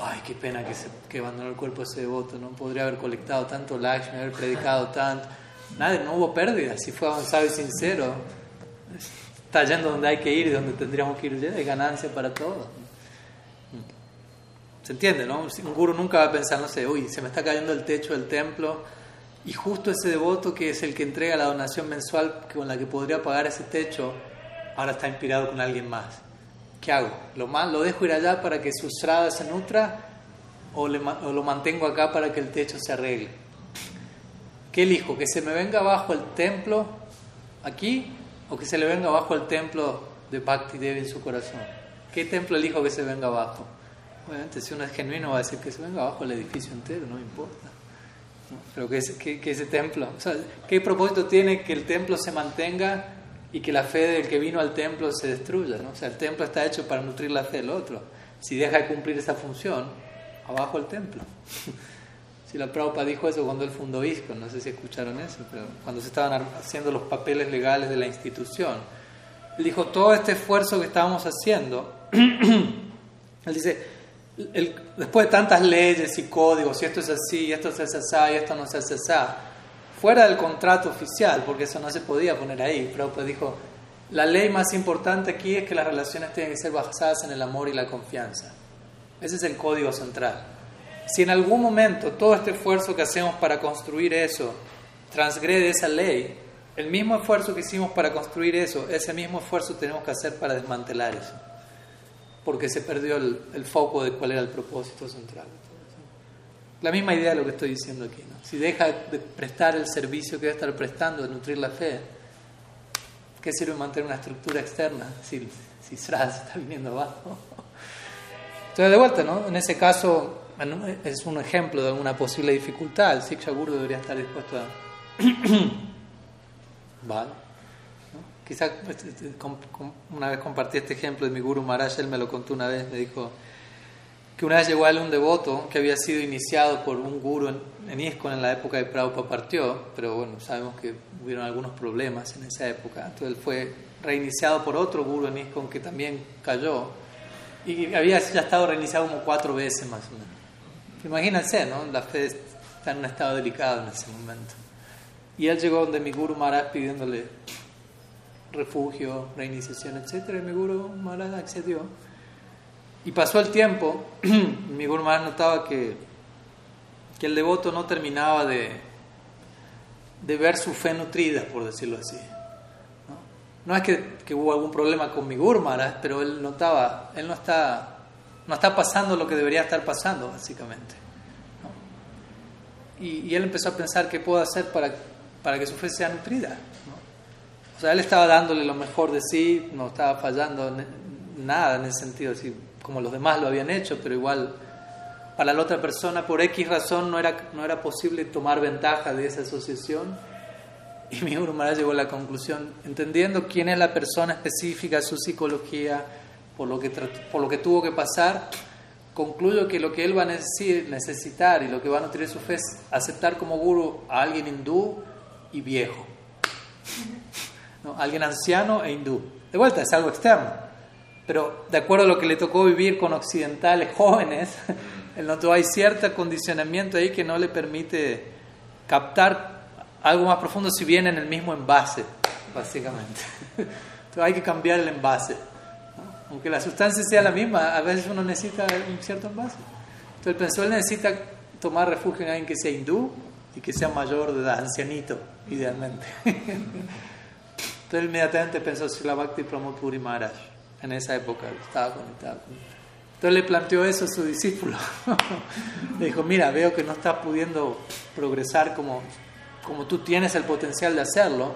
ay, qué pena que, se, que abandonó el cuerpo ese devoto, no podría haber colectado tanto Lakshmi, haber predicado tanto. Nada, no hubo pérdida, si fue avanzado y sincero, está yendo donde hay que ir y donde tendríamos que ir, hay ganancia para todos. ¿Se entiende, no? Un guru nunca va a pensar, no sé, uy, se me está cayendo el techo del templo y justo ese devoto que es el que entrega la donación mensual con la que podría pagar ese techo, ahora está inspirado con alguien más. ¿Qué hago? ¿Lo, lo dejo ir allá para que su estrada se nutra o, le, o lo mantengo acá para que el techo se arregle? ¿Qué elijo? ¿Que se me venga abajo el templo aquí o que se le venga abajo el templo de Bhakti Devi en su corazón? ¿Qué templo elijo que se venga abajo? Obviamente, si uno es genuino, va a decir que se venga abajo el edificio entero, no importa. Pero que ese, que, ese templo, o sea, ¿qué propósito tiene que el templo se mantenga y que la fe del que vino al templo se destruya? ¿no? O sea, el templo está hecho para nutrir la fe del otro. Si deja de cumplir esa función, abajo el templo. Si la Prabhupada dijo eso cuando él fundó ISKCON, no sé si escucharon eso, pero cuando se estaban haciendo los papeles legales de la institución, él dijo, todo este esfuerzo que estábamos haciendo, él dice, después de tantas leyes y códigos, y esto es así, y esto es así, y esto no es así, fuera del contrato oficial, porque eso no se podía poner ahí, Prabhupada dijo, la ley más importante aquí es que las relaciones tienen que ser basadas en el amor y la confianza. Ese es el código central. Si en algún momento todo este esfuerzo que hacemos para construir eso transgrede esa ley, el mismo esfuerzo que hicimos para construir eso, ese mismo esfuerzo tenemos que hacer para desmantelar eso, porque se perdió el, foco de cuál era el propósito central. La misma idea de lo que estoy diciendo aquí. ¿no? Si deja de prestar el servicio que debe estar prestando, de nutrir la fe, ¿qué sirve mantener una estructura externa si, si SRAS está viniendo abajo? Entonces, de vuelta, ¿no? En ese caso, es un ejemplo de alguna posible dificultad. El Siksha Guru debería estar dispuesto a. vale. Quizás este, este, una vez compartí este ejemplo de mi Guru Maharaj, él me lo contó una vez, me dijo que una vez llegó a él un devoto que había sido iniciado por un guru en, en en la época de Prabhupada partió, pero bueno, sabemos que hubieron algunos problemas en esa época. Entonces él fue reiniciado por otro guru en ISKCON que también cayó y había ya estado reiniciado como cuatro veces más o menos. Imagínense, ¿no? La fe está en un estado delicado en ese momento. Y él llegó donde mi Guru Maharaj pidiéndole refugio, reiniciación, etc. Y mi Guru Maharaj accedió. Y pasó el tiempo, mi Guru Maharaj notaba que, que el devoto no terminaba de, de ver su fe nutrida, por decirlo así. no es que, que, hubo algún problema con mi Guru pero él notaba, él no está, no está pasando lo que debería estar pasando, básicamente. Y, y, él empezó a pensar qué puedo hacer para, para que su fe sea nutrida. Sea, él estaba dándole lo mejor de sí, no estaba fallando nada en ese sentido, así como los demás lo habían hecho, pero igual para la otra persona por X razón no era, no era posible tomar ventaja de esa asociación. Y mi Guru llegó a la conclusión, entendiendo quién es la persona específica, su psicología, por lo que, por lo que tuvo que pasar, concluyo que lo que él va a necesitar y lo que va a nutrir su fe es aceptar como guru a alguien hindú y viejo. ¿No? Alguien anciano e hindú. De vuelta, es algo externo. Pero de acuerdo a lo que le tocó vivir con occidentales jóvenes, él notó hay cierto condicionamiento ahí que no le permite captar algo más profundo si viene en el mismo envase, básicamente. Entonces hay que cambiar el envase. Aunque la sustancia sea la misma, a veces uno necesita un cierto envase. Entonces el pensó, él necesita tomar refugio en alguien que sea hindú y que sea mayor de edad, ancianito, idealmente. Entonces inmediatamente pensó la Bhakti Pramod Puri Maharaj. En esa época estaba conectado con entonces le planteó eso a su discípulo. le dijo, mira, veo que no estás pudiendo progresar como, como tú tienes el potencial de hacerlo.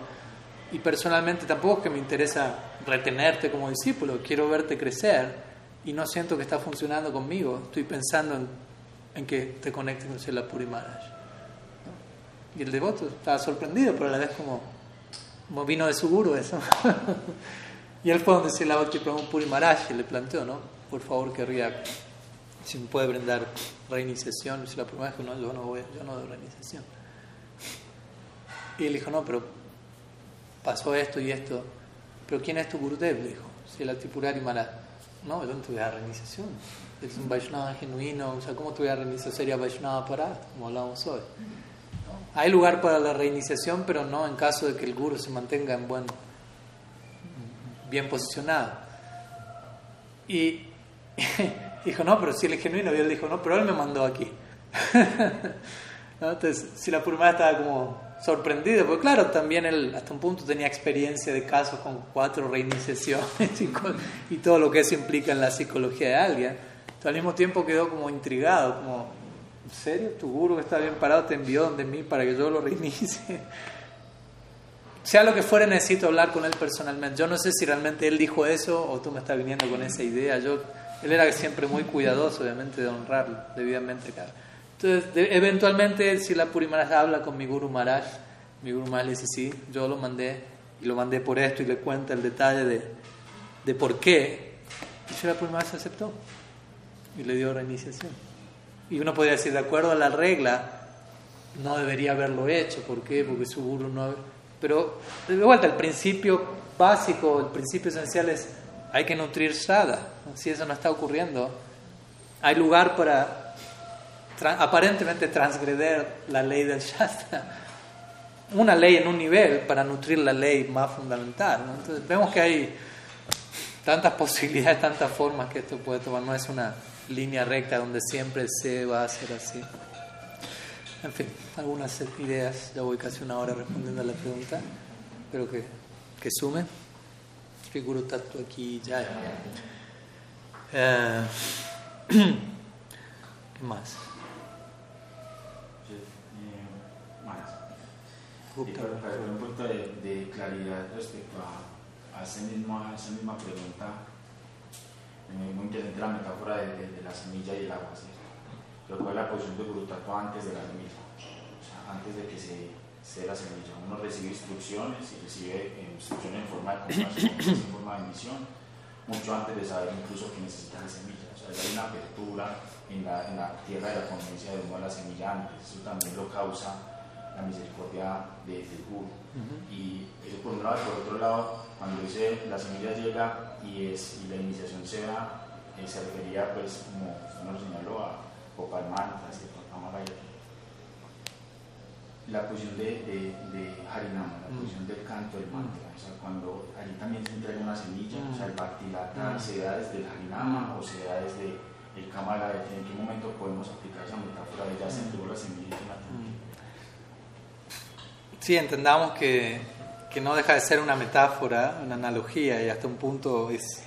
Y personalmente tampoco es que me interesa retenerte como discípulo, quiero verte crecer y no siento que está funcionando conmigo. Estoy pensando en, en que te conectes con Sela Puri Maharaj. Y el devoto estaba sorprendido, pero a la vez como, como vino de su guru eso. y él fue donde Sela Puri Maharaj y le planteó, ¿no? por favor querría, si me puede brindar reiniciación. Si la primera que no, yo no voy, yo no doy reiniciación. Y él dijo, no, pero pasó esto y esto. Pero ¿quién es tu Gurudev? Le dijo, si el Atipurari Maharaj. No, yo no te voy a dar reiniciación. Es un Vaishnava genuino, o sea, ¿cómo te voy a dar reiniciación? Sería Vaishnava para, como hablamos hoy. Hay lugar para la reiniciación, pero no en caso de que el Guru se mantenga en buen, bien posicionado. Y dijo, no, pero si él es genuino, y él dijo, no, pero él me mandó aquí. Entonces, si la Purma estaba como sorprendido, porque claro, también él hasta un punto tenía experiencia de casos con cuatro reiniciaciones y, todo lo que eso implica en la psicología de alguien. al mismo tiempo quedó como intrigado, como, ¿en serio? ¿Tu guru que está bien parado te envió donde mí para que yo lo reinicie? sea lo que fuera, necesito hablar con él personalmente. Yo no sé si realmente él dijo eso o tú me estás viniendo con esa idea. Yo él era siempre muy cuidadoso, obviamente, de honrarlo debidamente. Entonces, eventualmente, si la Puri habla con mi Guru Maharaj, mi Guru Maharaj le dice, sí, yo lo mandé, y lo mandé por esto, y le cuenta el detalle de, de por qué. Y si la Puri se aceptó, y le dio reiniciación. Y uno podría decir, de acuerdo a la regla, no debería haberlo hecho. ¿Por qué? Porque su Guru no... Pero, de vuelta, el principio básico, el principio esencial es hay que nutrir Shraddha. Si eso no está ocurriendo, hay lugar para aparentemente transgreder la ley del Shastra. Una ley en un nivel para nutrir la ley más fundamental. Entonces vemos que hay tantas posibilidades, tantas formas que esto puede tomar. No es una línea recta donde siempre se va a hacer así. En fin, algunas ideas. Ya voy casi una hora respondiendo a la pregunta. Espero que, que sume. Sri Guru Tattva Ki Jai. Eh, ¿Qué más? más. Y para, para un punto de, de, claridad respecto a, a, esa misma, esa misma pregunta, muy interesante la metáfora de, de, de la semilla y el agua, ¿cierto? Pero cuál es la posición de Guru Tattva antes de la semilla, o sea, antes de que se ser la semilla. Uno recibe instrucciones y recibe instrucciones en forma de compasión, en forma de misión, mucho antes de saber incluso que necesita la semilla. O sea, hay una apertura en la, en la tierra de la conciencia de uno a la semilla antes. Eso también lo causa la misericordia de, del Guru. Y eso por un lado, por otro lado, cuando dice la semilla llega y, es, y la iniciación se da, eh, se refería, pues, como uno lo señaló, a Gopal Manta, la posición de, de, de Harinama, la mm. posición del canto del mantra. O sea, cuando allí también se entrega una semilla, o sea, el Bhaktilata mm. se da desde el Harinama mm. o se da desde el Kamala, ¿en qué momento podemos aplicar esa metáfora de ya se entregó la semilla y la Sí, entendamos que, que no deja de ser una metáfora, una analogía y hasta un punto es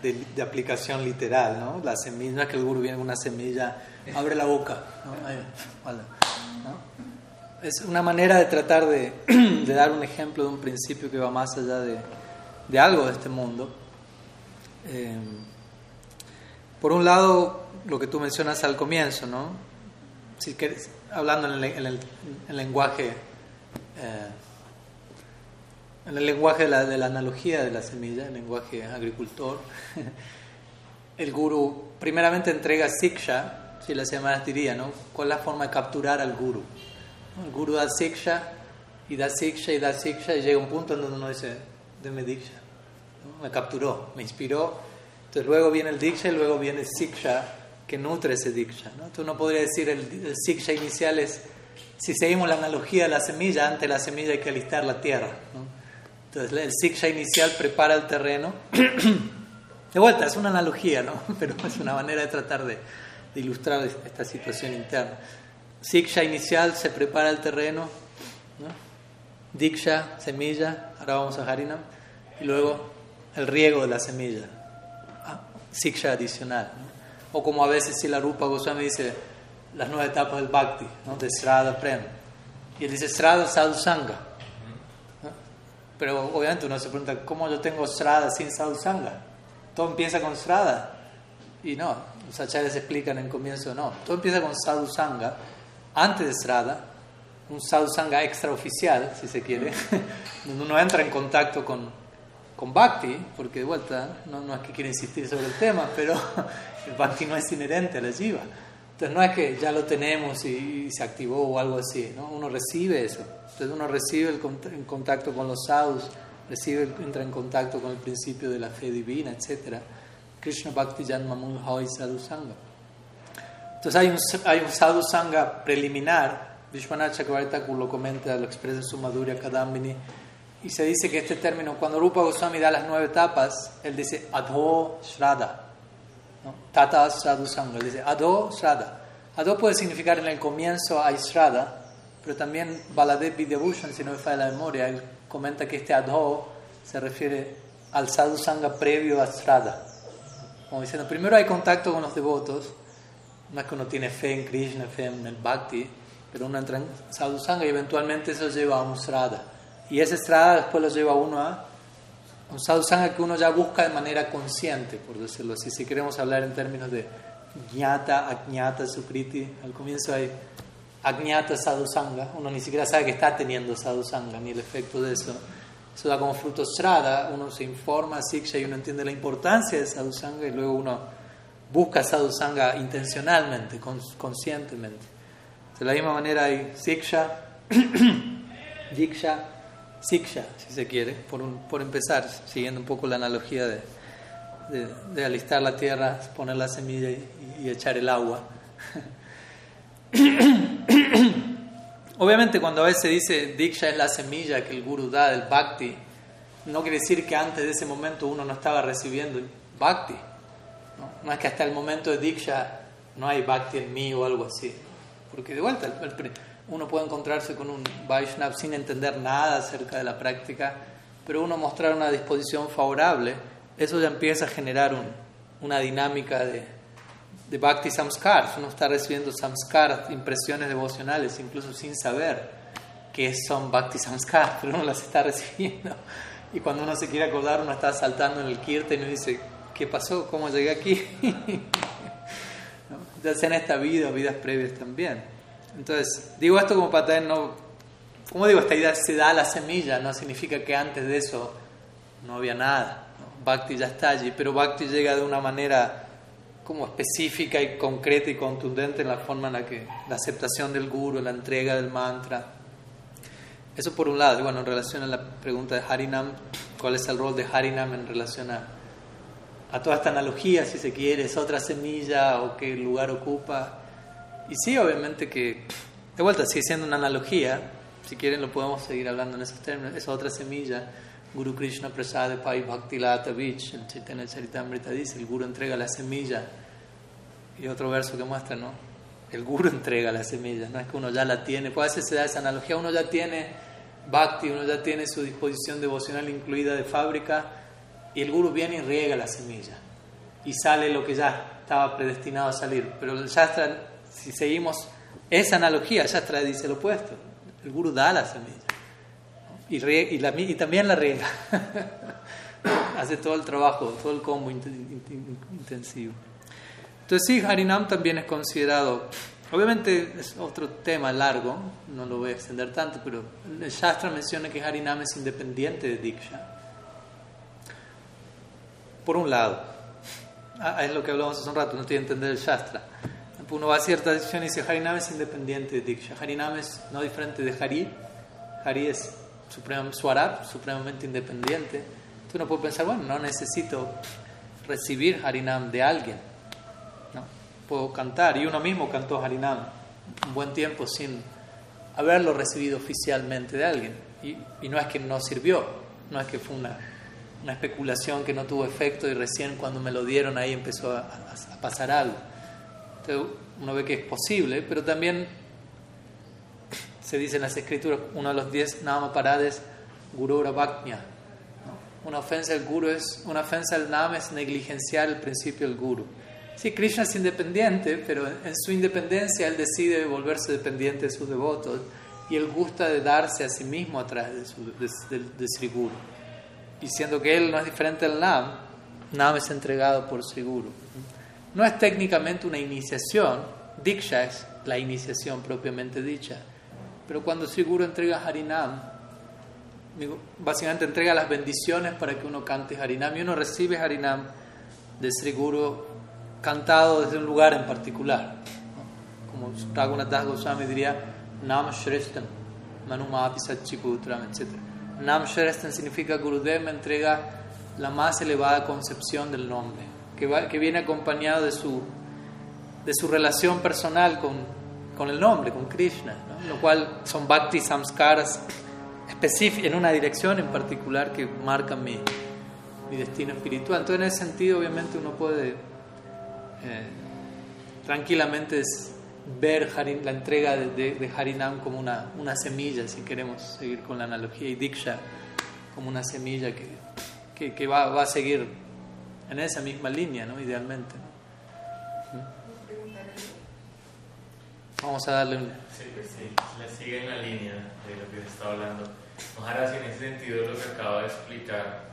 de, aplicación literal, ¿no? La semilla, no es que el guru viene una semilla, abre la boca, Es una manera de tratar de, dar un ejemplo de un principio que va más allá de, algo de este mundo. Eh, por un lado, lo que tú mencionas al comienzo, ¿no? Si quieres, hablando en el, lenguaje, eh, en el lenguaje de la, de la, analogía de la semilla, el lenguaje agricultor, el guru primeramente entrega siksha, si las llamadas diría, ¿no? ¿Cuál es la forma de capturar al guru? El guru da siksha y da siksha y da siksha y llega un punto en donde uno dice, deme diksha. Me capturó, me inspiró entonces luego viene el diksha y luego viene siksha que nutre ese diksha. ¿no? Tú no podrías decir el, el siksha inicial es, si seguimos la analogía de la semilla, antes la semilla hay que alistar la tierra. Entonces el siksha inicial prepara el terreno. De vuelta, es una analogía, ¿no? pero es una manera de tratar de, ilustrar esta situación interna. Siksha inicial se prepara el terreno, ¿no? Diksha, semilla, ahora vamos a Harinam, y luego el riego de la semilla siksha adicional. O como a veces si la Rupa Goswami dice las nueve etapas del Bhakti, ¿no? de Srada Prem. Y él dice Srada Sadhu Sangha. Pero obviamente uno se pregunta, ¿cómo yo tengo Srada sin Sadhu Sangha? Todo empieza con Srada. Y no, los acharyas explican en comienzo, no. Todo empieza con Sadhu Sangha, antes de Srada, un Sadhu Sangha extraoficial, si se quiere, donde uno entra en contacto con con Bhakti, porque de vuelta, no, no es que quiera insistir sobre el tema, pero el Bhakti no es inherente a la Jiva. Entonces no es que ya lo tenemos y, se activó o algo así, ¿no? uno recibe eso. Entonces uno recibe el en contacto con los sadhus, recibe, entra en contacto con el principio de la fe divina, etc. Krishna Bhakti Janmamul Hoy Sadhu Sangha. Entonces hay un, hay un Sadhu Sangha preliminar, Vishwanath Chakravarti lo comenta, lo expresa en su Madhurya Kadambini, y se dice que este término, cuando Rupa Goswami da las nueve etapas, él dice Adho Shraddha. ¿No? Tata Sadhu Sangha. Dice Adho Shraddha. Adho puede significar en el comienzo hay Shraddha, pero también Baladev Vidyabhushan, si no me falla la memoria, él comenta que este Adho se refiere al Sadhu Sangha previo a Shraddha. Como diciendo, primero hay contacto con los devotos, no es que uno tiene fe en Krishna, fe en el Bhakti, pero uno entra en Sadhu Sangha y eventualmente eso lleva a un Shraddha. Y esa estrada después lo lleva uno a un sadhusanga que uno ya busca de manera consciente, por decirlo así. Si queremos hablar en términos de jnata, ajnata, sukriti, al comienzo hay ajnata sadhusanga, uno ni siquiera sabe que está teniendo sadhusanga, ni el efecto de eso. Eso da como fruto strada, uno se informa, siksha, y uno entiende la importancia de sadhusanga, y luego uno busca sadhusanga intencionalmente, conscientemente. De la misma manera hay siksha, diksha, siksha, si se quiere, por, por empezar, siguiendo un poco la analogía de, de, alistar la tierra, poner la semilla y, echar el agua. Obviamente cuando a veces dice Diksha es la semilla que el guru da del bhakti, no quiere decir que antes de ese momento uno no estaba recibiendo bhakti. No, es que hasta el momento de Diksha no hay bhakti en mí o algo así. Porque de vuelta, el, uno puede encontrarse con un Vaishnav sin entender nada acerca de la práctica, pero uno mostrar una disposición favorable, eso ya empieza a generar una dinámica de, de Bhakti Samskar. Uno está recibiendo Samskar, impresiones devocionales, incluso sin saber qué son Bhakti Samskar, pero uno las está recibiendo. Y cuando uno se quiere acordar, uno está saltando en el kirtan y uno dice, ¿qué pasó? ¿Cómo llegué aquí? ya sea en esta vida o vidas previas también. Entonces, digo esto como para tener, no, como digo, esta idea se da la semilla, no significa que antes de eso no había nada. Bhakti ya está allí, pero Bhakti llega de una manera como específica y concreta y contundente en la forma en la que la aceptación del guru, la entrega del mantra. Eso por un lado, bueno, en relación a la pregunta de Harinam, ¿cuál es el rol de Harinam en relación a, a toda esta analogía, si se quiere, es otra semilla o qué lugar ocupa? Y sí, obviamente que, de vuelta, sigue siendo una analogía, si quieren lo podemos seguir hablando en esos términos, esa otra semilla, Guru Krishna Prasad Pai Bhakti Lata Vich, el Chaitanya Charitamrita dice, el Guru entrega la semilla, y otro verso que muestra, ¿no? El Guru entrega la semilla, no es que uno ya la tiene, puede ser se da esa analogía, uno ya tiene bhakti, uno ya tiene su disposición devocional incluida de fábrica y el guru viene y riega la semilla. Y sale lo que ya estaba predestinado a salir. Pero el Shastra, si seguimos esa analogía, Shastra dice lo opuesto. El guru da la semilla y, y, también la riega. Hace todo el trabajo, todo el combo intensivo. Entonces sí, Harinam también es considerado Obviamente es otro tema largo, no lo voy a extender tanto, pero el Shastra menciona que Harinam es independiente de Diksha. Por un lado, ah, es lo que hablamos hace un rato, no estoy a entender el Shastra. Uno va a cierta decisión y dice Harinam es independiente de Diksha. Harinam es no diferente de Hari. Hari es supremo, Swarab, supremamente independiente. Entonces uno puede pensar, bueno, no necesito recibir Harinam de alguien puedo cantar. Y uno mismo cantó Harinam un buen tiempo sin haberlo recibido oficialmente de alguien. Y, no es que no sirvió, no es que fue una, una, especulación que no tuvo efecto y recién cuando me lo dieron ahí empezó a, pasar algo. Entonces uno ve que es posible, pero también se dice en las escrituras, uno de los diez Nama Parades, Guru Bhaknya. Una ofensa al Guru es, una ofensa al Nama es negligenciar el principio del Guru. Sí, Krishna es independiente, pero en su independencia él decide volverse dependiente de sus devotos y él gusta de darse a sí mismo a través de, su, de, Sri Guru. Y siendo que él no es diferente al Nam, Nam es entregado por Sri Guru. No es técnicamente una iniciación, Diksha es la iniciación propiamente dicha, pero cuando Sri Guru entrega Harinam, básicamente entrega las bendiciones para que uno cante Harinam y uno recibe Harinam de Sri Guru cantado desde un lugar en particular. Como Raghunath Goswami diría, Nam Shreshtan, Manumati Satchiputram, etc. Nam Shreshtan significa Gurudev me entrega la más elevada concepción del nombre, que, que viene acompañado de su, de su relación personal con, con el nombre, con Krishna, lo cual son bhakti samskaras en una dirección en particular que marcan mi, mi destino espiritual. Entonces, en ese sentido, obviamente, uno puede eh, tranquilamente ver la entrega de, Harinam como una, una, semilla, si queremos seguir con la analogía, y Diksha como una semilla que, que, va, va, a seguir en esa misma línea, ¿no? idealmente. Vamos a darle un... Sí, sí, le sigue en la línea de lo que se está hablando. Ojalá en ese sentido lo que acaba de explicar,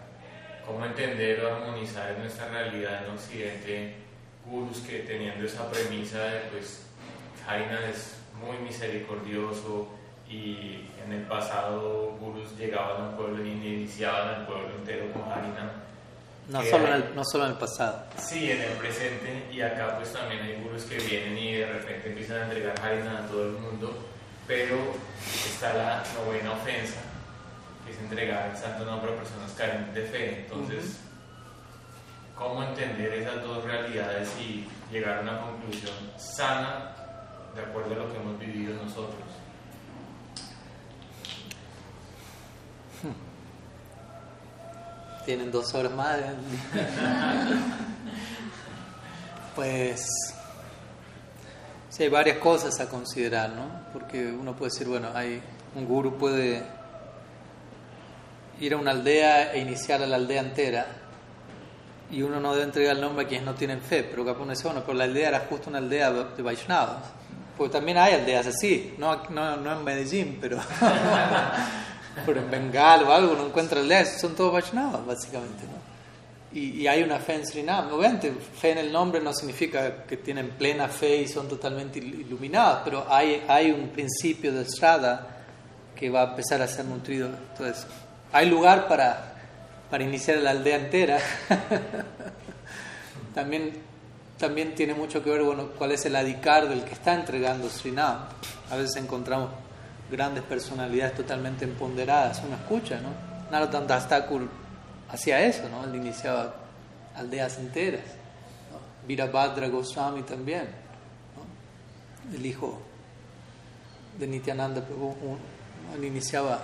cómo entender o armonizar nuestra realidad en Occidente gurus que teniendo esa premisa de pues Harinam es muy misericordioso y en el pasado gurus llegaban a un pueblo y iniciaban al pueblo entero con Harinam. No solo, en el, no solo en el pasado. Sí, en el presente y acá pues también hay gurus que vienen y de repente empiezan a entregar Harinam a todo el mundo, pero está la novena ofensa, que es entregar el santo nombre a personas carentes de fe. Entonces cómo entender esas dos realidades y llegar a una conclusión sana de acuerdo a lo que hemos vivido nosotros. Tienen dos horas más. ¿eh? pues sí, hay varias cosas a considerar, ¿no? Porque uno puede decir, bueno, hay un guru puede ir a una aldea e iniciar a la aldea entera y uno no debe entregar el nombre a quienes no tienen fe, pero capaz uno dice, bueno, pero la aldea era justo una aldea de Vaishnavas. Porque también hay aldeas así, no, no, no en Medellín, pero, pero en Bengal o algo, uno encuentra aldeas, son todos Vaishnavas, básicamente. ¿no? Y, y, hay una fe en Srinam. Obviamente, fe en el nombre no significa que tienen plena fe y son totalmente iluminados, pero hay, hay un principio de estrada que va a empezar a ser nutrido. Entonces, hay lugar para para iniciar la aldea entera, también, también tiene mucho que ver bueno, cuál es el adicar del que está entregando Srinam. A veces encontramos grandes personalidades totalmente empoderadas, uno escucha, ¿no? Narottam Thakur hacía eso, ¿no? Él iniciaba aldeas enteras. ¿no? Virabhadra Goswami también, el hijo de Nityananda Prabhu, él iniciaba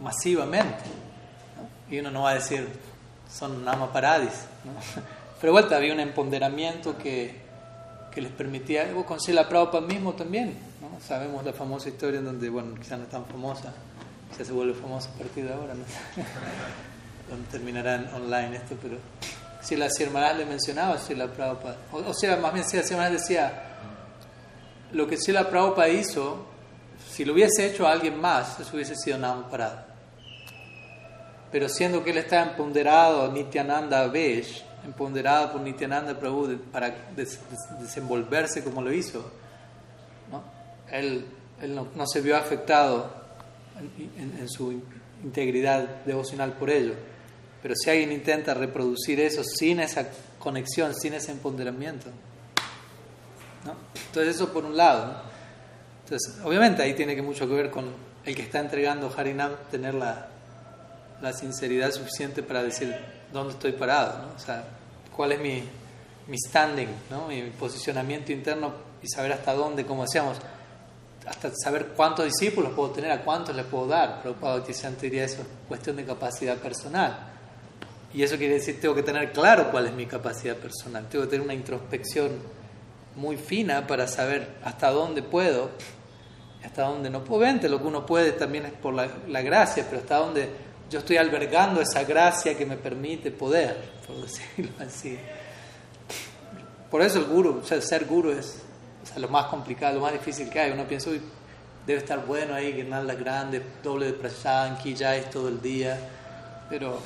masivamente. Y uno no va a decir, son nama paradis. ¿no? Pero vuelta, había un empoderamiento que, que les permitía, con la Prabhupada mismo también. Sabemos la famosa historia en donde, bueno, quizá no es tan famosa, ya se vuelve famoso a partir de ahora, ¿no? terminarán online esto, pero si la Sierra le mencionaba, si la Prabhupada, o, sea, más bien si la Sierra decía, lo que si la Prabhupada hizo, si lo hubiese hecho a alguien más, eso hubiese sido nada parado. Pero siendo que él está empoderado, Nityananda Vesh, empoderado por Nityananda Prabhu para desenvolverse como lo hizo. Él, no, se vio afectado en, su integridad devocional por ello. Pero si alguien intenta reproducir eso sin esa conexión, sin ese empoderamiento, ¿no? entonces eso por un lado. Entonces, obviamente ahí tiene que mucho que ver con el que está entregando Harinam, tener la, sinceridad suficiente para decir dónde estoy parado, ¿no? o sea, cuál es mi, mi standing, ¿no? mi posicionamiento interno y saber hasta dónde, como decíamos, hasta saber cuántos discípulos puedo tener, a cuántos le puedo dar. Prabhupada diría eso es cuestión de capacidad personal. Y eso quiere decir tengo que tener claro cuál es mi capacidad personal, tengo que tener una introspección muy fina para saber hasta dónde puedo, hasta dónde no puedo. Obviamente lo que uno puede también es por la, la gracia, pero hasta dónde yo estoy albergando esa gracia que me permite poder, por decirlo así. Por eso el guru, o sea, ser guru es lo más complicado, lo más difícil que hay. Uno piensa, uy, debe estar bueno ahí, que nada grande, doble de prasanki, ya es todo el día. Pero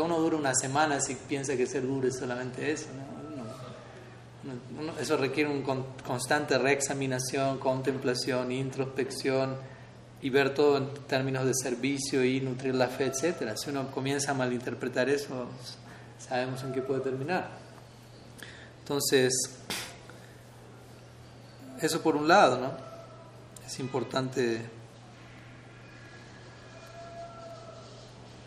uno dura una semana si piensa que ser guru es solamente eso. eso requiere una constante reexaminación, contemplación, introspección y ver todo en términos de servicio y nutrir la fe, etc. Si uno comienza a malinterpretar eso, sabemos en qué puede terminar. Entonces, eso por un lado, ¿no? Es importante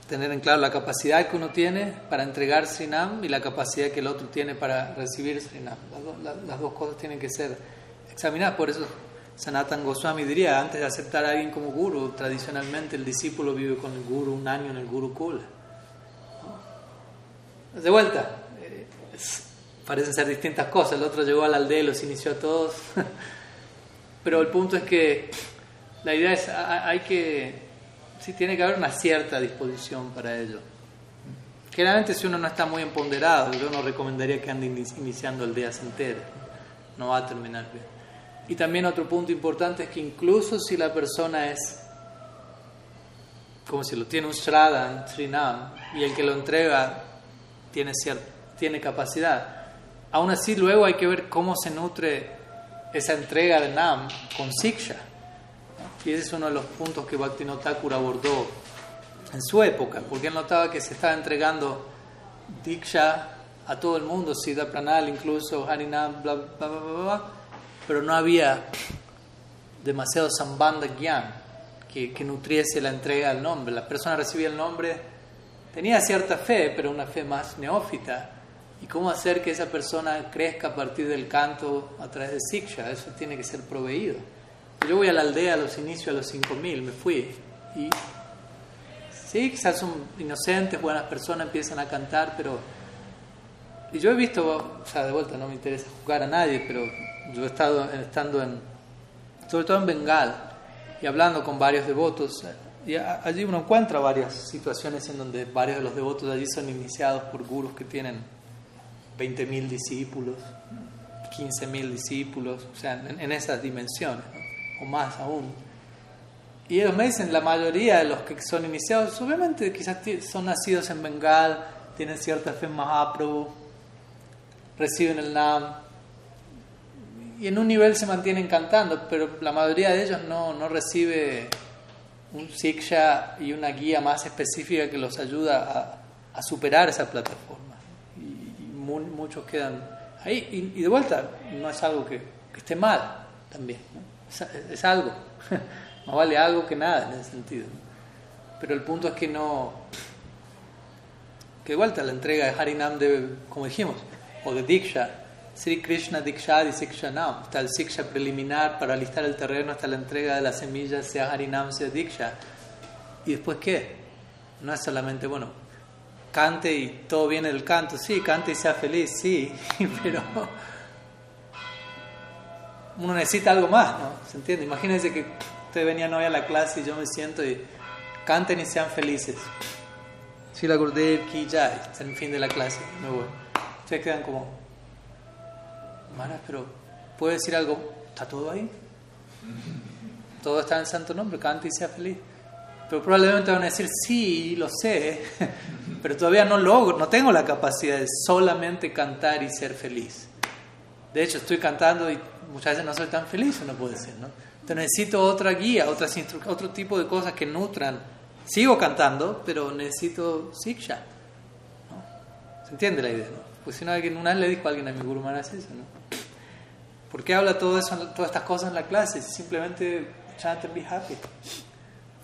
tener en claro la capacidad que uno tiene para entregar Srinam y la capacidad que el otro tiene para recibir Srinam. las dos cosas tienen que ser examinadas. Por eso Sanatan Goswami diría, antes de aceptar a alguien como guru, tradicionalmente el discípulo vive con el guru un año en el guru kula. De vuelta, eh, parecen ser distintas cosas. El otro llegó a la aldea y los inició a todos. Pero el punto es que la idea es, hay que, sí tiene que haber una cierta disposición para ello. Generalmente si uno no está muy empoderado, yo no recomendaría que ande iniciando aldeas enteras. No va a terminar bien. Y también otro punto importante es que incluso si la persona es, como si lo tiene un Shraddha, un Srinam, y el que lo entrega tiene, cierta, tiene capacidad, aún así luego hay que ver cómo se nutre esa entrega de Nam con Siksha. Y ese es uno de los puntos que Bhaktivinoda Thakur abordó en su época, porque él notaba que se estaba entregando Diksha a todo el mundo, Siddha Pranal, incluso Harinam, bla, bla, bla, bla pero no había demasiado sambandha gyan que, que nutriese la entrega del nombre. La persona recibía el nombre, tenía cierta fe, pero una fe más neófita. ¿Y cómo hacer que esa persona crezca a partir del canto a través de Siksha? Eso tiene que ser proveído. Yo voy a la aldea a los inicios, a los 5000, me fui. Y sí, quizás son inocentes, buenas personas, empiezan a cantar, pero. Y yo he visto, o sea, de vuelta no me interesa jugar a nadie, pero yo he estado estando en, sobre todo en Bengal, y hablando con varios devotos, y allí uno encuentra varias situaciones en donde varios de los devotos allí son iniciados por gurus que tienen 20.000 discípulos, 15.000 discípulos, o sea, en, esas dimensiones, o más aún. Y ellos me dicen, la mayoría de los que son iniciados, obviamente quizás son nacidos en Bengal, tienen cierta fe más apro, reciben el NAM, y en un nivel se mantienen cantando, pero la mayoría de ellos no, no recibe un siksha y una guía más específica que los ayuda a, a superar esa plataforma. Muchos quedan ahí. Y, de vuelta, no es algo que, esté mal también, es, algo. Más vale algo que nada en ese sentido. Pero el punto es que no. Que de vuelta la entrega de Harinam debe, como dijimos, o de Diksha, Sri Krishna Diksha y Sikshanam. Está el Siksha preliminar para alistar el terreno hasta la entrega de las semillas, sea Harinam, sea Diksha. ¿Y después qué? No es solamente, bueno, cante y todo viene del canto. Sí, cante y sea feliz, sí, pero uno necesita algo más, ¿no? ¿Se entiende? Imagínense que ustedes venían hoy a la clase y yo me siento y canten y sean felices. Si la Gurudev ki jai, es el fin de la clase, me voy. Ustedes quedan como, Maras, pero ¿puedo decir algo? ¿Está todo ahí? Todo está en santo nombre, cante y sea feliz. Pero probablemente van a decir, sí, lo sé, pero todavía no logro, no tengo la capacidad de solamente cantar y ser feliz. De hecho, estoy cantando y muchas veces no soy tan feliz, uno puede ser, ¿no? Entonces necesito otra guía, otras otro tipo de cosas que nutran. Sigo cantando, pero necesito siksha. ¿no? ¿Se entiende la idea? No? Pues si no, una vez le dijo a alguien a mi Guru Maharaj eso, ¿no? ¿Por qué habla todo eso, todas estas cosas en la clase? Simplemente chant and be happy.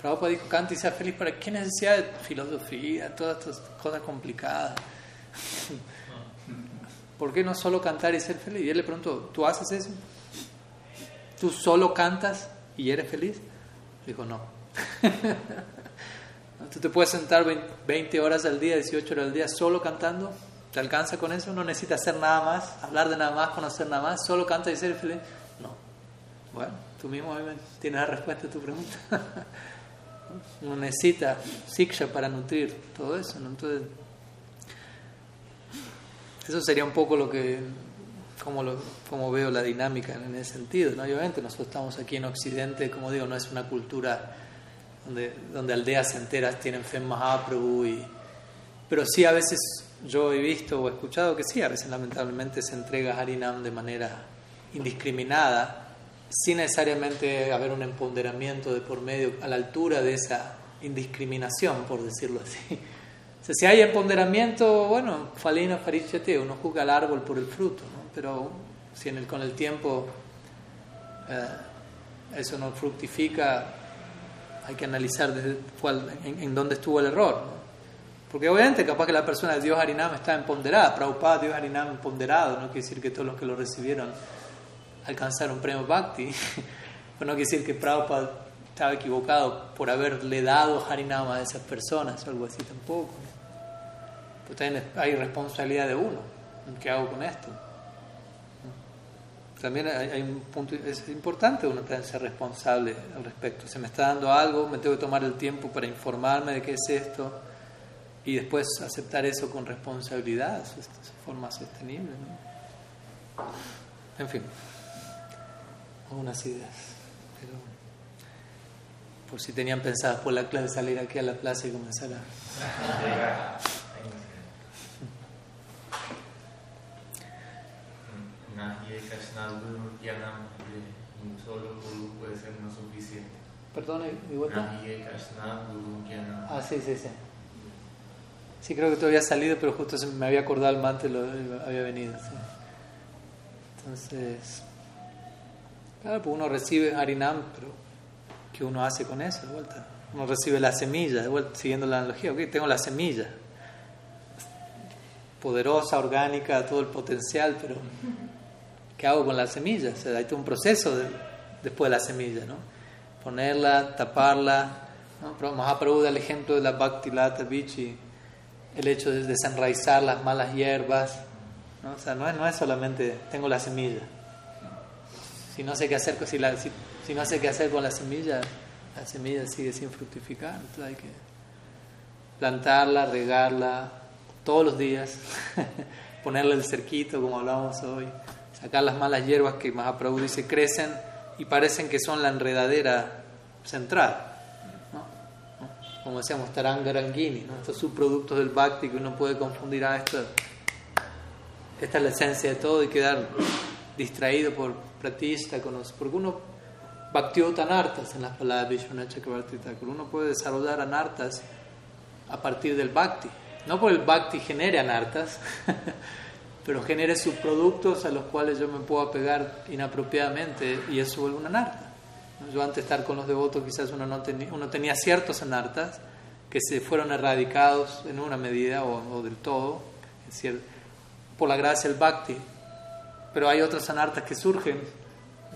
Prabhupada dijo, canta y sea feliz. ¿Para qué necesidad de filosofía, todas estas cosas complicadas? ¿Por qué no solo cantar y ser feliz? Y él le preguntó, ¿tú haces eso? ¿Tú solo cantas y eres feliz? Dijo, no. ¿Tú te puedes sentar 20 horas al día, 18 horas al día solo cantando? ¿Te alcanza con eso? No necesitas hacer nada más, hablar de nada más, conocer nada más, solo canta y ser feliz. No. Bueno, tú mismo tienes la respuesta a tu pregunta. no necesita siksha para nutrir todo eso. Entonces, eso sería un poco lo que, como, como veo la dinámica en ese sentido. ¿no? obviamente nosotros estamos aquí en Occidente, como digo, no es una cultura donde, donde aldeas enteras tienen fe en Mahaprabhu, y, pero sí a veces yo he visto o escuchado que sí, a veces lamentablemente se entrega Harinam de manera indiscriminada, sin necesariamente haber un empoderamiento de por medio a la altura de esa indiscriminación, por decirlo así. Si hay empoderamiento, bueno, falina farichete, uno juzga al árbol por el fruto, ¿no? pero si en el, con el tiempo eh, eso no fructifica, hay que analizar en, dónde estuvo el error. Porque obviamente capaz que la persona de Dios Harinam está empoderada, Prabhupada Dios Harinam empoderado, no quiere decir que todos los que lo recibieron alcanzaron premio Bhakti, pero no quiere decir que Prabhupada estaba equivocado por haberle dado Harinam a esas personas algo así tampoco. Pues también hay responsabilidad de uno, ¿qué hago con esto? También hay, un punto, es importante uno también ser responsable al respecto. Se me está dando algo, me tengo que tomar el tiempo para informarme de qué es esto y después aceptar eso con responsabilidad, es forma sostenible. En fin, algunas ideas. Pero por si tenían pensadas por la clase salir aquí a la plaza y comenzar a... puede ser no suficiente. Perdón, ¿y vuelta? Ah, sí, sí, sí. Sí, creo que todavía había salido, pero justo me había acordado el lo, había venido. Entonces, claro, pues uno recibe Harinam, pero ¿qué uno hace con eso vuelta? Uno recibe la semilla, siguiendo la analogía. Ok, tengo la semilla, poderosa, orgánica, todo el potencial, pero ¿qué hago con la semilla? O sea, hay un proceso después de la semilla, ¿no? Ponerla, taparla. ¿no? Da el ejemplo de la Bhakti Lata Bichi el hecho de desenraizar las malas hierbas. ¿no? O sea, no no es solamente tengo la semilla. Si no sé qué hacer, si, la, si, no sé qué hacer con la semilla, la semilla sigue sin fructificar. Entonces hay que plantarla, regarla todos los días, ponerle el cerquito como hablábamos hoy, sacar las malas hierbas que Mahaprabhu dice crecen y parecen que son la enredadera central como decíamos, Tarangarangini, ¿no? estos subproductos del Bhakti que uno puede confundir, a ah, esto, esta es la esencia de todo y quedar distraído por pratista, porque uno bhaktió anartas en las palabras de Vishwanath Chakrabarti uno puede desarrollar anartas a partir del Bhakti, no por el Bhakti genere anartas, pero genere subproductos a los cuales yo me puedo apegar inapropiadamente y eso vuelve una anarta. Yo antes de estar con los devotos quizás uno, no tenía, uno tenía ciertos anartas que se fueron erradicados en una medida o, del todo, es decir, por la gracia del bhakti. Pero hay otros anartas que surgen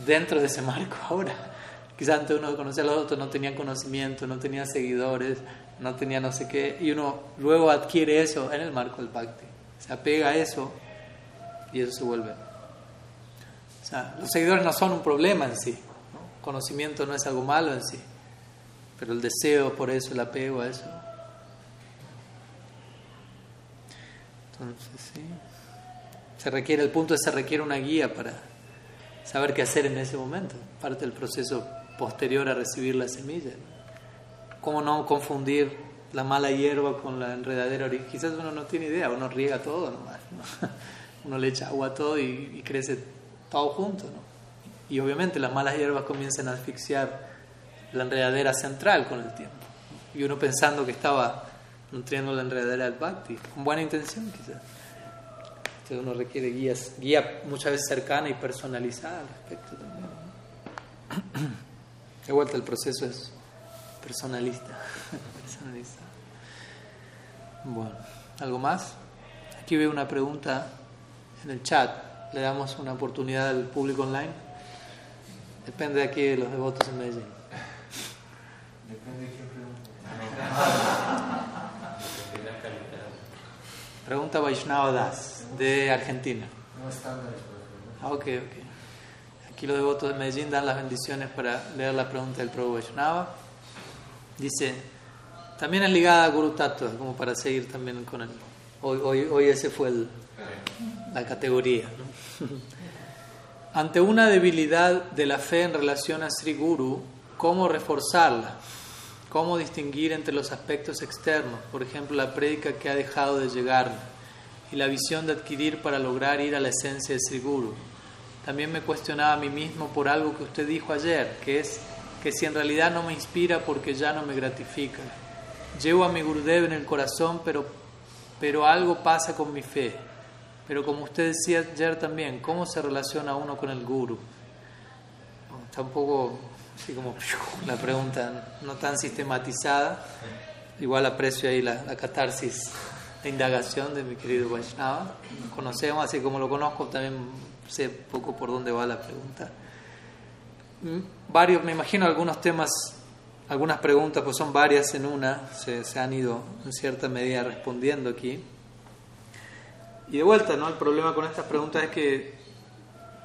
dentro de ese marco ahora. Quizás antes uno conocía a los otros, no tenía conocimiento, no tenía seguidores, no tenía no sé qué, y uno luego adquiere eso en el marco del bhakti. Se apega a eso y eso se vuelve. O sea, los seguidores no son un problema en sí, conocimiento no es algo malo en sí, pero el deseo por eso, el apego a eso. Entonces, sí. Se requiere, el punto es se requiere una guía para saber qué hacer en ese momento, parte del proceso posterior a recibir la semilla. ¿Cómo no confundir la mala hierba con la enredadera? Quizás uno no tiene idea, uno riega todo nomás, uno le echa agua a todo y, crece todo junto. ¿no? Y obviamente las malas hierbas comienzan a asfixiar la enredadera central con el tiempo. Y uno pensando que estaba nutriendo la enredadera del bhakti, con buena intención quizás. Entonces uno requiere guías, guía muchas veces cercana y personalizada al respecto también. De vuelta el proceso es personalista. personalista. Bueno, ¿algo más? Aquí veo una pregunta en el chat. Le damos una oportunidad al público online. Depende de aquí de los devotos en Medellín. Depende de quién pregunta. Pregunta Vaishnava Das, de Argentina. No estándares, Ah, ok, ok. Aquí los devotos de Medellín dan las bendiciones para leer la pregunta del Prabhu Vaishnava. Dice, también es ligada a Guru Tattva, como para seguir también con él. Hoy, hoy, hoy ese fue el, la categoría. ¿no? Ante una debilidad de la fe en relación a Sri Guru, ¿cómo reforzarla? ¿Cómo distinguir entre los aspectos externos, por ejemplo, la prédica que ha dejado de llegar y la visión de adquirir para lograr ir a la esencia de Sri Guru? También me cuestionaba a mí mismo por algo que usted dijo ayer, que es que si en realidad no me inspira porque ya no me gratifica. Llevo a mi Gurudev en el corazón, pero, pero algo pasa con mi fe. Pero como usted decía ayer también, ¿cómo se relaciona uno con el Guru? Está un poco así como la pregunta no tan sistematizada. Igual aprecio ahí la, la catarsis de indagación de mi querido Vaishnava. Conocemos, así como lo conozco, también sé poco por dónde va la pregunta. Varios, me imagino algunos temas, algunas preguntas, pues son varias en una, se, se han ido en cierta medida respondiendo aquí. Y de vuelta, ¿no? El problema con estas preguntas es que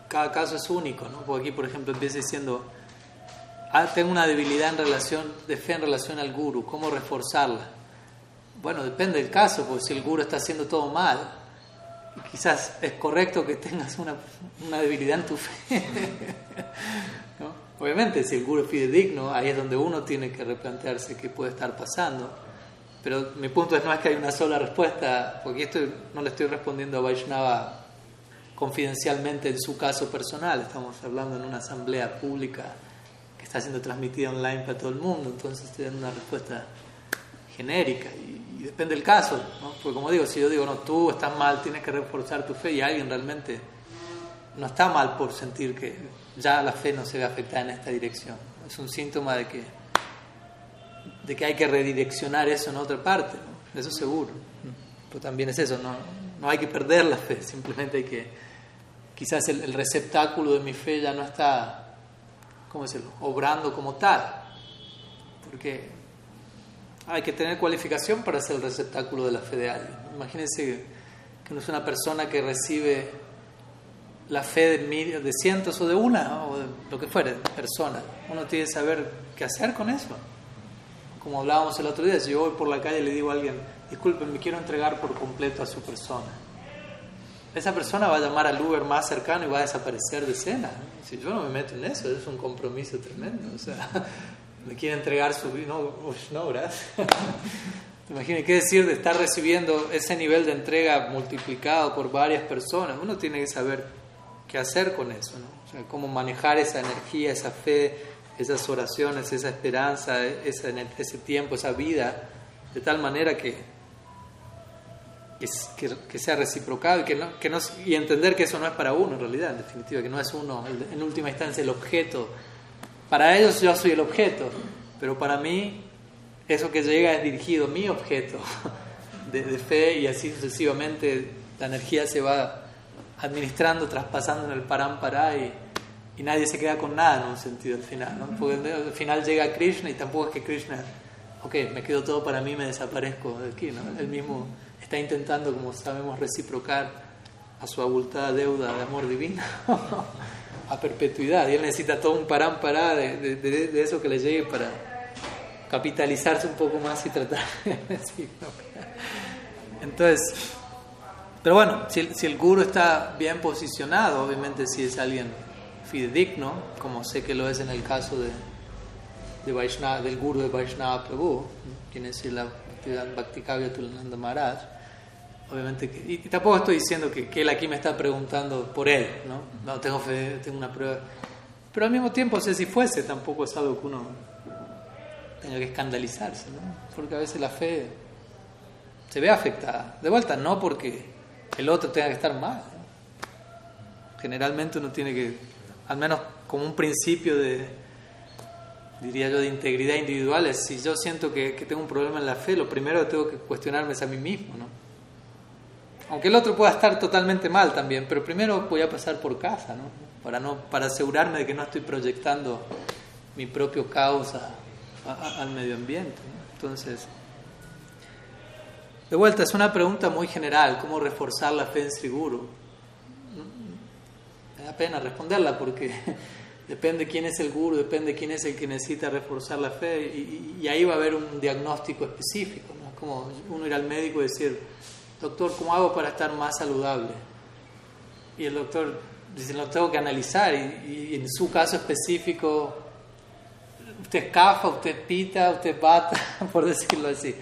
cada caso es único, ¿no? Porque aquí, por ejemplo, empieza diciendo, ah, tengo una debilidad en relación, de fe en relación al guru, ¿cómo reforzarla? Bueno, depende del caso, porque si el guru está haciendo todo mal, quizás es correcto que tengas una, una debilidad en tu fe. ¿no? Obviamente, si el guru es fidedigno, ahí es donde uno tiene que replantearse qué puede estar pasando. Pero mi punto es no es que hay una sola respuesta, porque esto no le estoy respondiendo a Vaishnava confidencialmente en su caso personal, estamos hablando en una asamblea pública que está siendo transmitida online para todo el mundo, entonces estoy dando una respuesta genérica y, y depende del caso, ¿no? porque como digo, si yo digo, no, tú estás mal, tienes que reforzar tu fe y alguien realmente no está mal por sentir que ya la fe no se ve afectada en esta dirección, es un síntoma de que de que hay que redireccionar eso en otra parte, ¿no? eso seguro. Pero también es eso, no, no hay que perder la fe, simplemente hay que, quizás el, el receptáculo de mi fe ya no está, ¿cómo decirlo?, obrando como tal, porque hay que tener cualificación para ser el receptáculo de la fe de alguien. Imagínense que uno es una persona que recibe la fe de, mil, de cientos o de una, ¿no? o de lo que fuere, personas. Uno tiene que saber qué hacer con eso como hablábamos el otro día, si yo voy por la calle y le digo a alguien, disculpen, me quiero entregar por completo a su persona. Esa persona va a llamar al Uber más cercano y va a desaparecer de escena. Si yo no me meto en eso, es un compromiso tremendo. O sea, me quiere entregar su vida. No, no, gracias. Imagínense qué decir de estar recibiendo ese nivel de entrega multiplicado por varias personas. Uno tiene que saber qué hacer con eso, ¿no? O sea, cómo manejar esa energía, esa fe, esas oraciones, esa esperanza, ese, tiempo, esa vida, de tal manera que, que, sea reciprocado y, y entender que eso no es para uno en realidad, en definitiva, que no es uno, en última instancia, el objeto. Para ellos yo soy el objeto, pero para mí eso que llega es dirigido, mi objeto de, de fe y así sucesivamente la energía se va administrando, traspasando en el parámpara y y nadie se queda con nada en un sentido al final, ¿no? porque al final llega Krishna y tampoco es que Krishna, ok, me quedo todo para mí, me desaparezco de aquí, ¿no? Él mismo está intentando, como sabemos, reciprocar a su abultada deuda de amor divino, a perpetuidad y él necesita todo un parán pará de, eso que le llegue para capitalizarse un poco más y tratar. Entonces, pero bueno, si el, guru está bien posicionado, obviamente si es alguien fidedigno, como sé que lo es en el caso de, de Vaishnava, del guru de Vaishnava Prabhu, quien es la Bhaktikavya Tulananda Maharaj, obviamente, y, tampoco estoy diciendo que, que, él aquí me está preguntando por él, ¿no? No tengo fe, tengo una prueba. Pero al mismo tiempo, sé si fuese, tampoco es algo que uno tenga que escandalizarse, ¿no? Porque a veces la fe se ve afectada. De vuelta, no porque el otro tenga que estar mal. Generalmente uno tiene que, al menos como un principio de, diría yo, de integridad individual, si yo siento que, que tengo un problema en la fe, lo primero que tengo que cuestionarme es a mí mismo, ¿no? Aunque el otro pueda estar totalmente mal también, pero primero voy a pasar por casa, ¿no? Para, no, para asegurarme de que no estoy proyectando mi propio caos al medio ambiente. Entonces, de vuelta, es una pregunta muy general, ¿cómo reforzar la fe en seguro? Me da pena responderla porque depende quién es el guru, depende quién es el que necesita reforzar la fe y, ahí va a haber un diagnóstico específico. ¿no? Es como uno ir al médico y decir, doctor, ¿cómo hago para estar más saludable? Y el doctor dice, lo tengo que analizar y, en su caso específico, usted escafa, usted pita, usted bata, por decirlo así.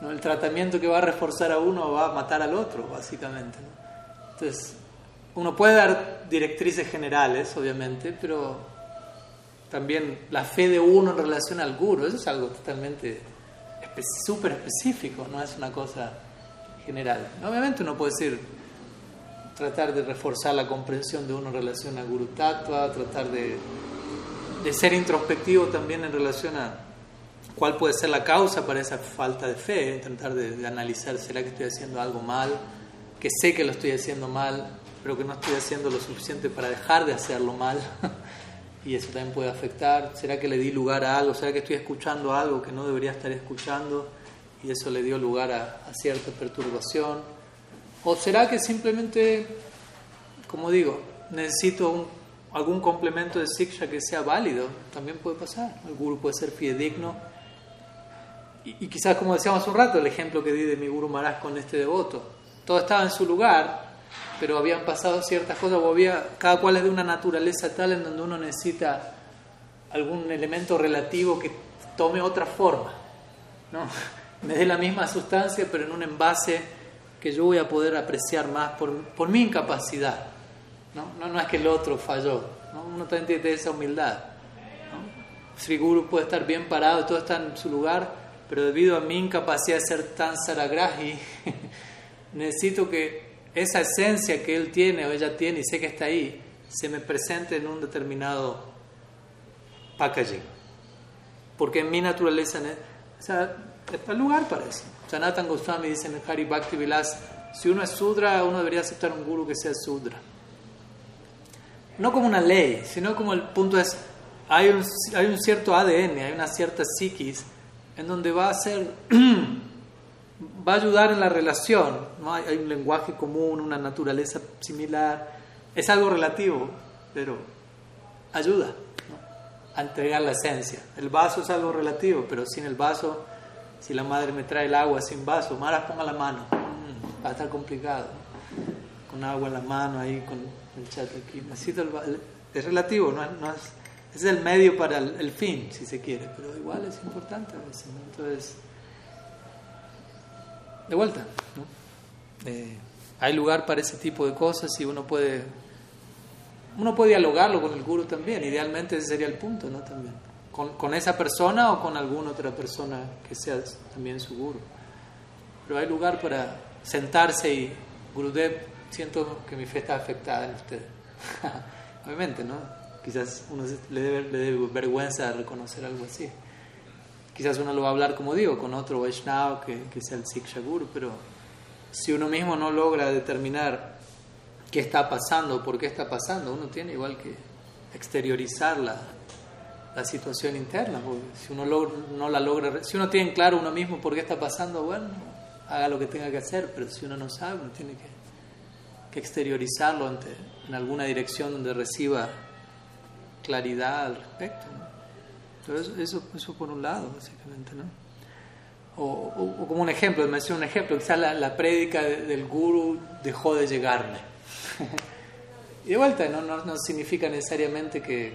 ¿no? El tratamiento que va a reforzar a uno va a matar al otro, básicamente. Entonces, uno puede dar directrices generales, obviamente, pero también la fe de uno en relación al guru, eso es algo totalmente súper específico, no es una cosa general. Obviamente uno puede decir, tratar de reforzar la comprensión de uno en relación a Guru Tattva, tratar de, ser introspectivo también en relación a cuál puede ser la causa para esa falta de fe, tratar de, de, analizar, ¿será que estoy haciendo algo mal? Que sé que lo estoy haciendo mal, pero que no estoy haciendo lo suficiente para dejar de hacerlo mal. y eso también puede afectar. ¿Será que le di lugar a algo? ¿Será que estoy escuchando algo que no debería estar escuchando? Y eso le dio lugar a, cierta perturbación? ¿O será que simplemente, como digo, necesito algún complemento de Siksha que sea válido? También puede pasar. El guru puede ser fidedigno. Y, y quizás, como decíamos hace un rato, el ejemplo que di de mi guru Maharaj con este devoto. Todo estaba en su lugar, pero habían pasado ciertas cosas, o había, cada cual es de una naturaleza tal en donde uno necesita algún elemento relativo que tome otra forma. ¿no? Me dé la misma sustancia, pero en un envase que yo voy a poder apreciar más por, por mi incapacidad. ¿no? No, no es que el otro falló, ¿no? uno también tiene esa humildad. ¿no? Sri puede estar bien parado, todo está en su lugar, pero debido a mi incapacidad de ser tan saragrahi, necesito que esa esencia que él tiene o ella tiene y sé que está ahí, se me presente en un determinado packaging. Porque en mi naturaleza, el lugar para eso. Sanatan Goswami dice en el Hari Bhakti Vilas, si uno es Sudra, uno debería aceptar un guru que sea Sudra. No como una ley, sino como el punto es, hay un, hay un cierto ADN, hay una cierta psiquis en donde va a ser, va a ayudar en la relación, ¿no? hay, hay un lenguaje común, una naturaleza similar, es algo relativo, pero ayuda a entregar la esencia. El vaso es algo relativo, pero sin el vaso si la madre me trae el agua sin vaso, Mara, ponga la mano. Mm, va a estar complicado. Con agua en la mano, ahí con el chat aquí. Necesito es relativo, no, es, es el medio para el, fin, si se quiere, pero igual es importante a veces. Entonces, de vuelta, ¿no? Eh, hay lugar para ese tipo de cosas y uno puede uno puede dialogarlo con el guru también, idealmente ese sería el punto, ¿no? También con, esa persona o con alguna otra persona que sea también su guru. Pero hay lugar para sentarse y, Gurudev, siento que mi fe está afectada en usted. Obviamente, ¿no? Quizás uno le debe, le debe vergüenza reconocer algo así. Quizás uno lo va a hablar, como digo, con otro Vaishnava que, que sea el Siksha Guru, pero si uno mismo no logra determinar qué está pasando, por qué está pasando, uno tiene igual que exteriorizarla la situación interna, porque si uno no la logra, si uno tiene claro uno mismo por qué está pasando, bueno, haga lo que tenga que hacer, pero si uno no sabe, uno tiene que, que exteriorizarlo ante, en alguna dirección donde reciba claridad al respecto. ¿no? eso, eso, por un lado, básicamente. ¿no? O, como un ejemplo, me menciono un ejemplo, quizás la, la prédica del guru dejó de llegarme. y de vuelta, no, no, no significa necesariamente que,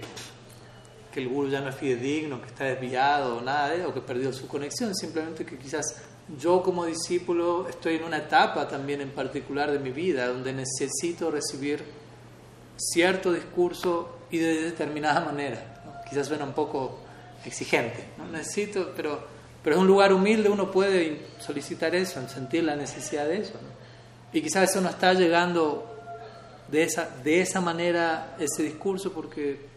que el guru ya no es fidedigno, que está desviado o nada de, o que perdió su conexión, simplemente que quizás yo como discípulo estoy en una etapa también en particular de mi vida donde necesito recibir cierto discurso y de determinada manera. Quizás suena un poco exigente, ¿no? necesito, pero, pero es un lugar humilde, uno puede solicitar eso, sentir la necesidad de eso. Y quizás eso no está llegando de esa, de esa manera, ese discurso, porque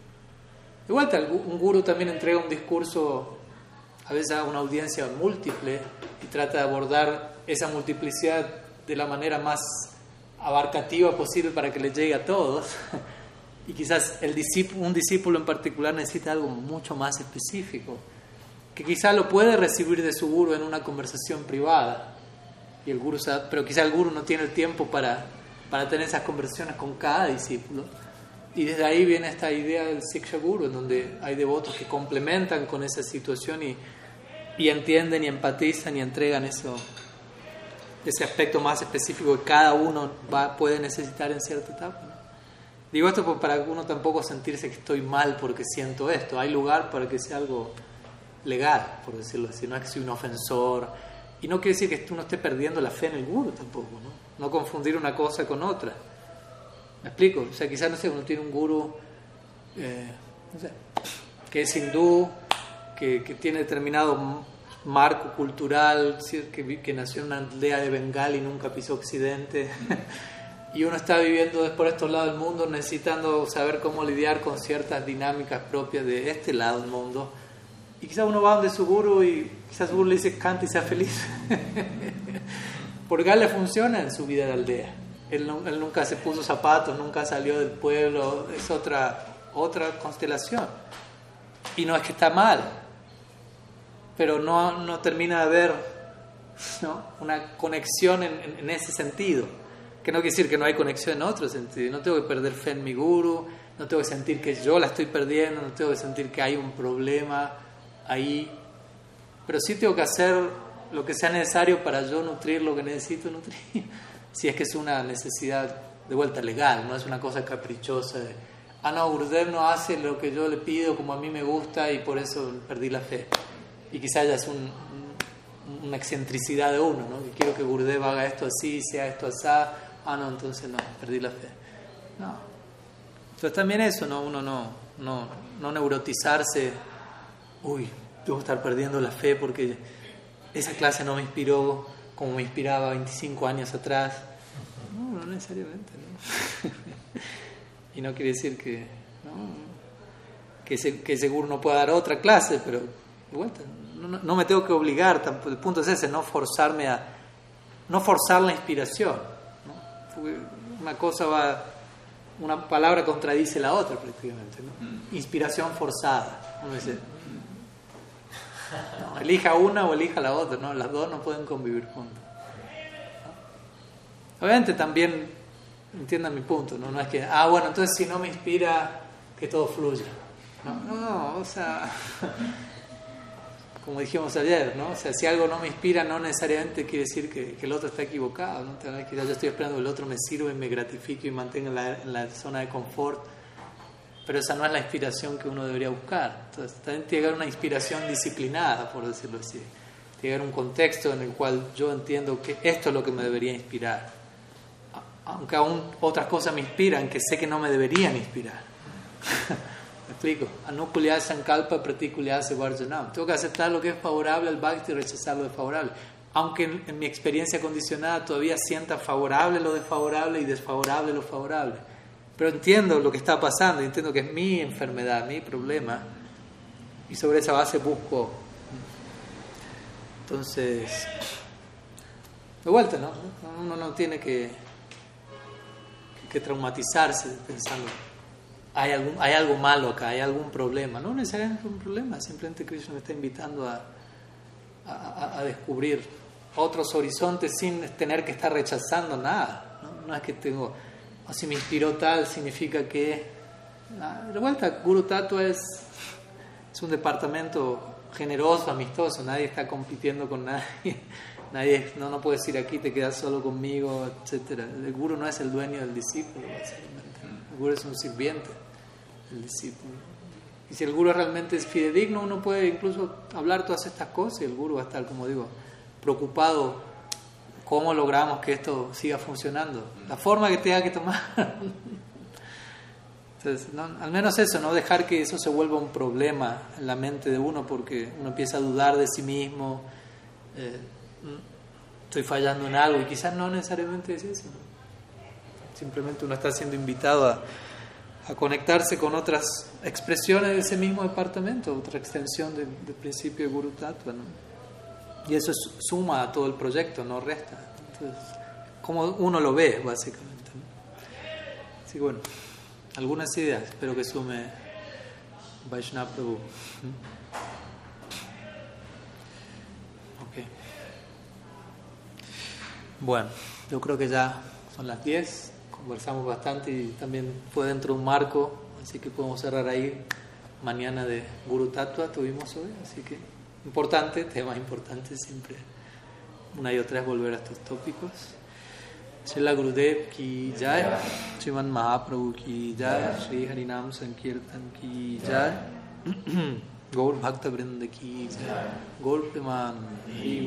de vuelta, un guru también entrega un discurso a veces a una audiencia múltiple y trata de abordar esa multiplicidad de la manera más abarcativa posible para que le llegue a todos. Y quizás el discípulo, un discípulo en particular necesita algo mucho más específico, que quizás lo puede recibir de su guru en una conversación privada, y el guru, pero quizás el guru no tiene el tiempo para, para tener esas conversaciones con cada discípulo. Y desde ahí viene esta idea del Siksha Guru, en donde hay devotos que complementan con esa situación y, y entienden y empatizan y entregan eso, ese aspecto más específico que cada uno va, puede necesitar en cierta etapa. Digo esto para uno tampoco sentirse que estoy mal porque siento esto. Hay lugar para que sea algo legal, por decirlo así. No es que soy un ofensor. Y no quiere decir que uno esté perdiendo la fe en el guru tampoco. No, no confundir una cosa con otra. ¿Me explico? O sea, quizás, no sé, uno tiene un guru, eh, que es hindú, que, que, tiene determinado marco cultural, que, que nació en una aldea de Bengal y nunca pisó Occidente, y uno está viviendo por estos lados del mundo necesitando saber cómo lidiar con ciertas dinámicas propias de este lado del mundo. Y quizás uno va donde su guru y quizás su guru le dice canta y sea feliz. Porque a él le funciona en su vida de aldea. Él, nunca se puso zapatos, nunca salió del pueblo, es otra, otra constelación. Y no es que está mal, pero no, no termina de haber ¿no? una conexión en, ese sentido. Que no quiere decir que no hay conexión en otro sentido. No tengo que perder fe en mi guru, no tengo que sentir que yo la estoy perdiendo, no tengo que sentir que hay un problema ahí. Pero sí tengo que hacer lo que sea necesario para yo nutrir lo que necesito nutrir si es que es una necesidad de vuelta legal, no es una cosa caprichosa de, ah, no, Gurudev no hace lo que yo le pido como a mí me gusta y por eso perdí la fe. Y quizás ya es un, una excentricidad de uno, ¿no? Que quiero que Gurudev haga esto así, sea esto así, ah, no, entonces no, perdí la fe. No. Entonces también eso, ¿no? Uno no, no, no neurotizarse, uy, debo estar perdiendo la fe porque esa clase no me inspiró como me inspiraba 25 años atrás. No, no necesariamente. ¿no? y no quiere decir que, ¿no? que, que, seguro no pueda dar otra clase, pero vuelta, no, no, me tengo que obligar, el punto es ese, no forzarme a, no forzar la inspiración. ¿no? Una cosa va, una palabra contradice la otra prácticamente. ¿no? Mm. Inspiración forzada. Uno dice, elija una o elija la otra, ¿no? Las dos no pueden convivir juntas. Obviamente también entiendan mi punto, ¿no? No es que, ah, bueno, entonces si no me inspira, que todo fluya. No, no, o sea, como dijimos ayer, ¿no? O sea, si algo no me inspira, no necesariamente quiere decir que, el otro está equivocado, ¿no? Yo estoy esperando que el otro me sirva y me gratifique y mantenga en la zona de confort pero esa no es la inspiración que uno debería buscar. Entonces, también tiene que haber una inspiración disciplinada, por decirlo así. Tiene que haber un contexto en el cual yo entiendo que esto es lo que me debería inspirar. Aunque aún otras cosas me inspiran que sé que no me deberían inspirar. ¿Me explico? Anukulya sankalpa pratikulya varjanam. Tengo que aceptar lo que es favorable al bhakti y rechazar lo desfavorable. Aunque en, en mi experiencia condicionada todavía sienta favorable lo desfavorable y desfavorable lo favorable pero entiendo lo que está pasando, entiendo que es mi enfermedad, mi problema, y sobre esa base busco. Entonces, de vuelta, ¿no? Uno no tiene que, que traumatizarse pensando, hay, algún, hay algo malo acá, hay algún problema. No necesariamente un problema, simplemente Krishna me está invitando a, a, a descubrir otros horizontes sin tener que estar rechazando nada. ¿no? no es que tengo si me inspiró tal, significa que De vuelta, Guru Tattva es, es un departamento generoso, amistoso, nadie está compitiendo con nadie, nadie no, no puede decir aquí te quedas solo conmigo, etc. El Guru no es el dueño del discípulo, básicamente. El Guru es un sirviente del discípulo. Y si el Guru realmente es fidedigno, uno puede incluso hablar todas estas cosas y el Guru va a estar, como digo, preocupado cómo logramos que esto siga funcionando, la forma que tenga que tomar. Entonces, al menos eso, no dejar que eso se vuelva un problema en la mente de uno porque uno empieza a dudar de sí mismo, eh, mm, estoy fallando en algo y quizás no necesariamente es eso. Simplemente uno está siendo invitado a, a, conectarse con otras expresiones de ese mismo departamento, otra extensión del, principio de Guru Tattva. Y eso suma a todo el proyecto, no resta. Entonces, como uno lo ve, básicamente. Así bueno, algunas ideas, espero que sume Vaishnava Prabhu. Ok. Bueno, yo creo que ya son las 10, conversamos bastante y también fue dentro de un marco, así que podemos cerrar ahí. Mañana de Guru Tattva tuvimos hoy, así que importante, tema importante siempre. Una y otra es volver a estos tópicos. Srila Gurudev ki jai, Sriman Mahaprabhu ki jai, Sri Harinam Sankirtan ki jai, Gaur Bhakta Vrinda ki jai, Gaur Piman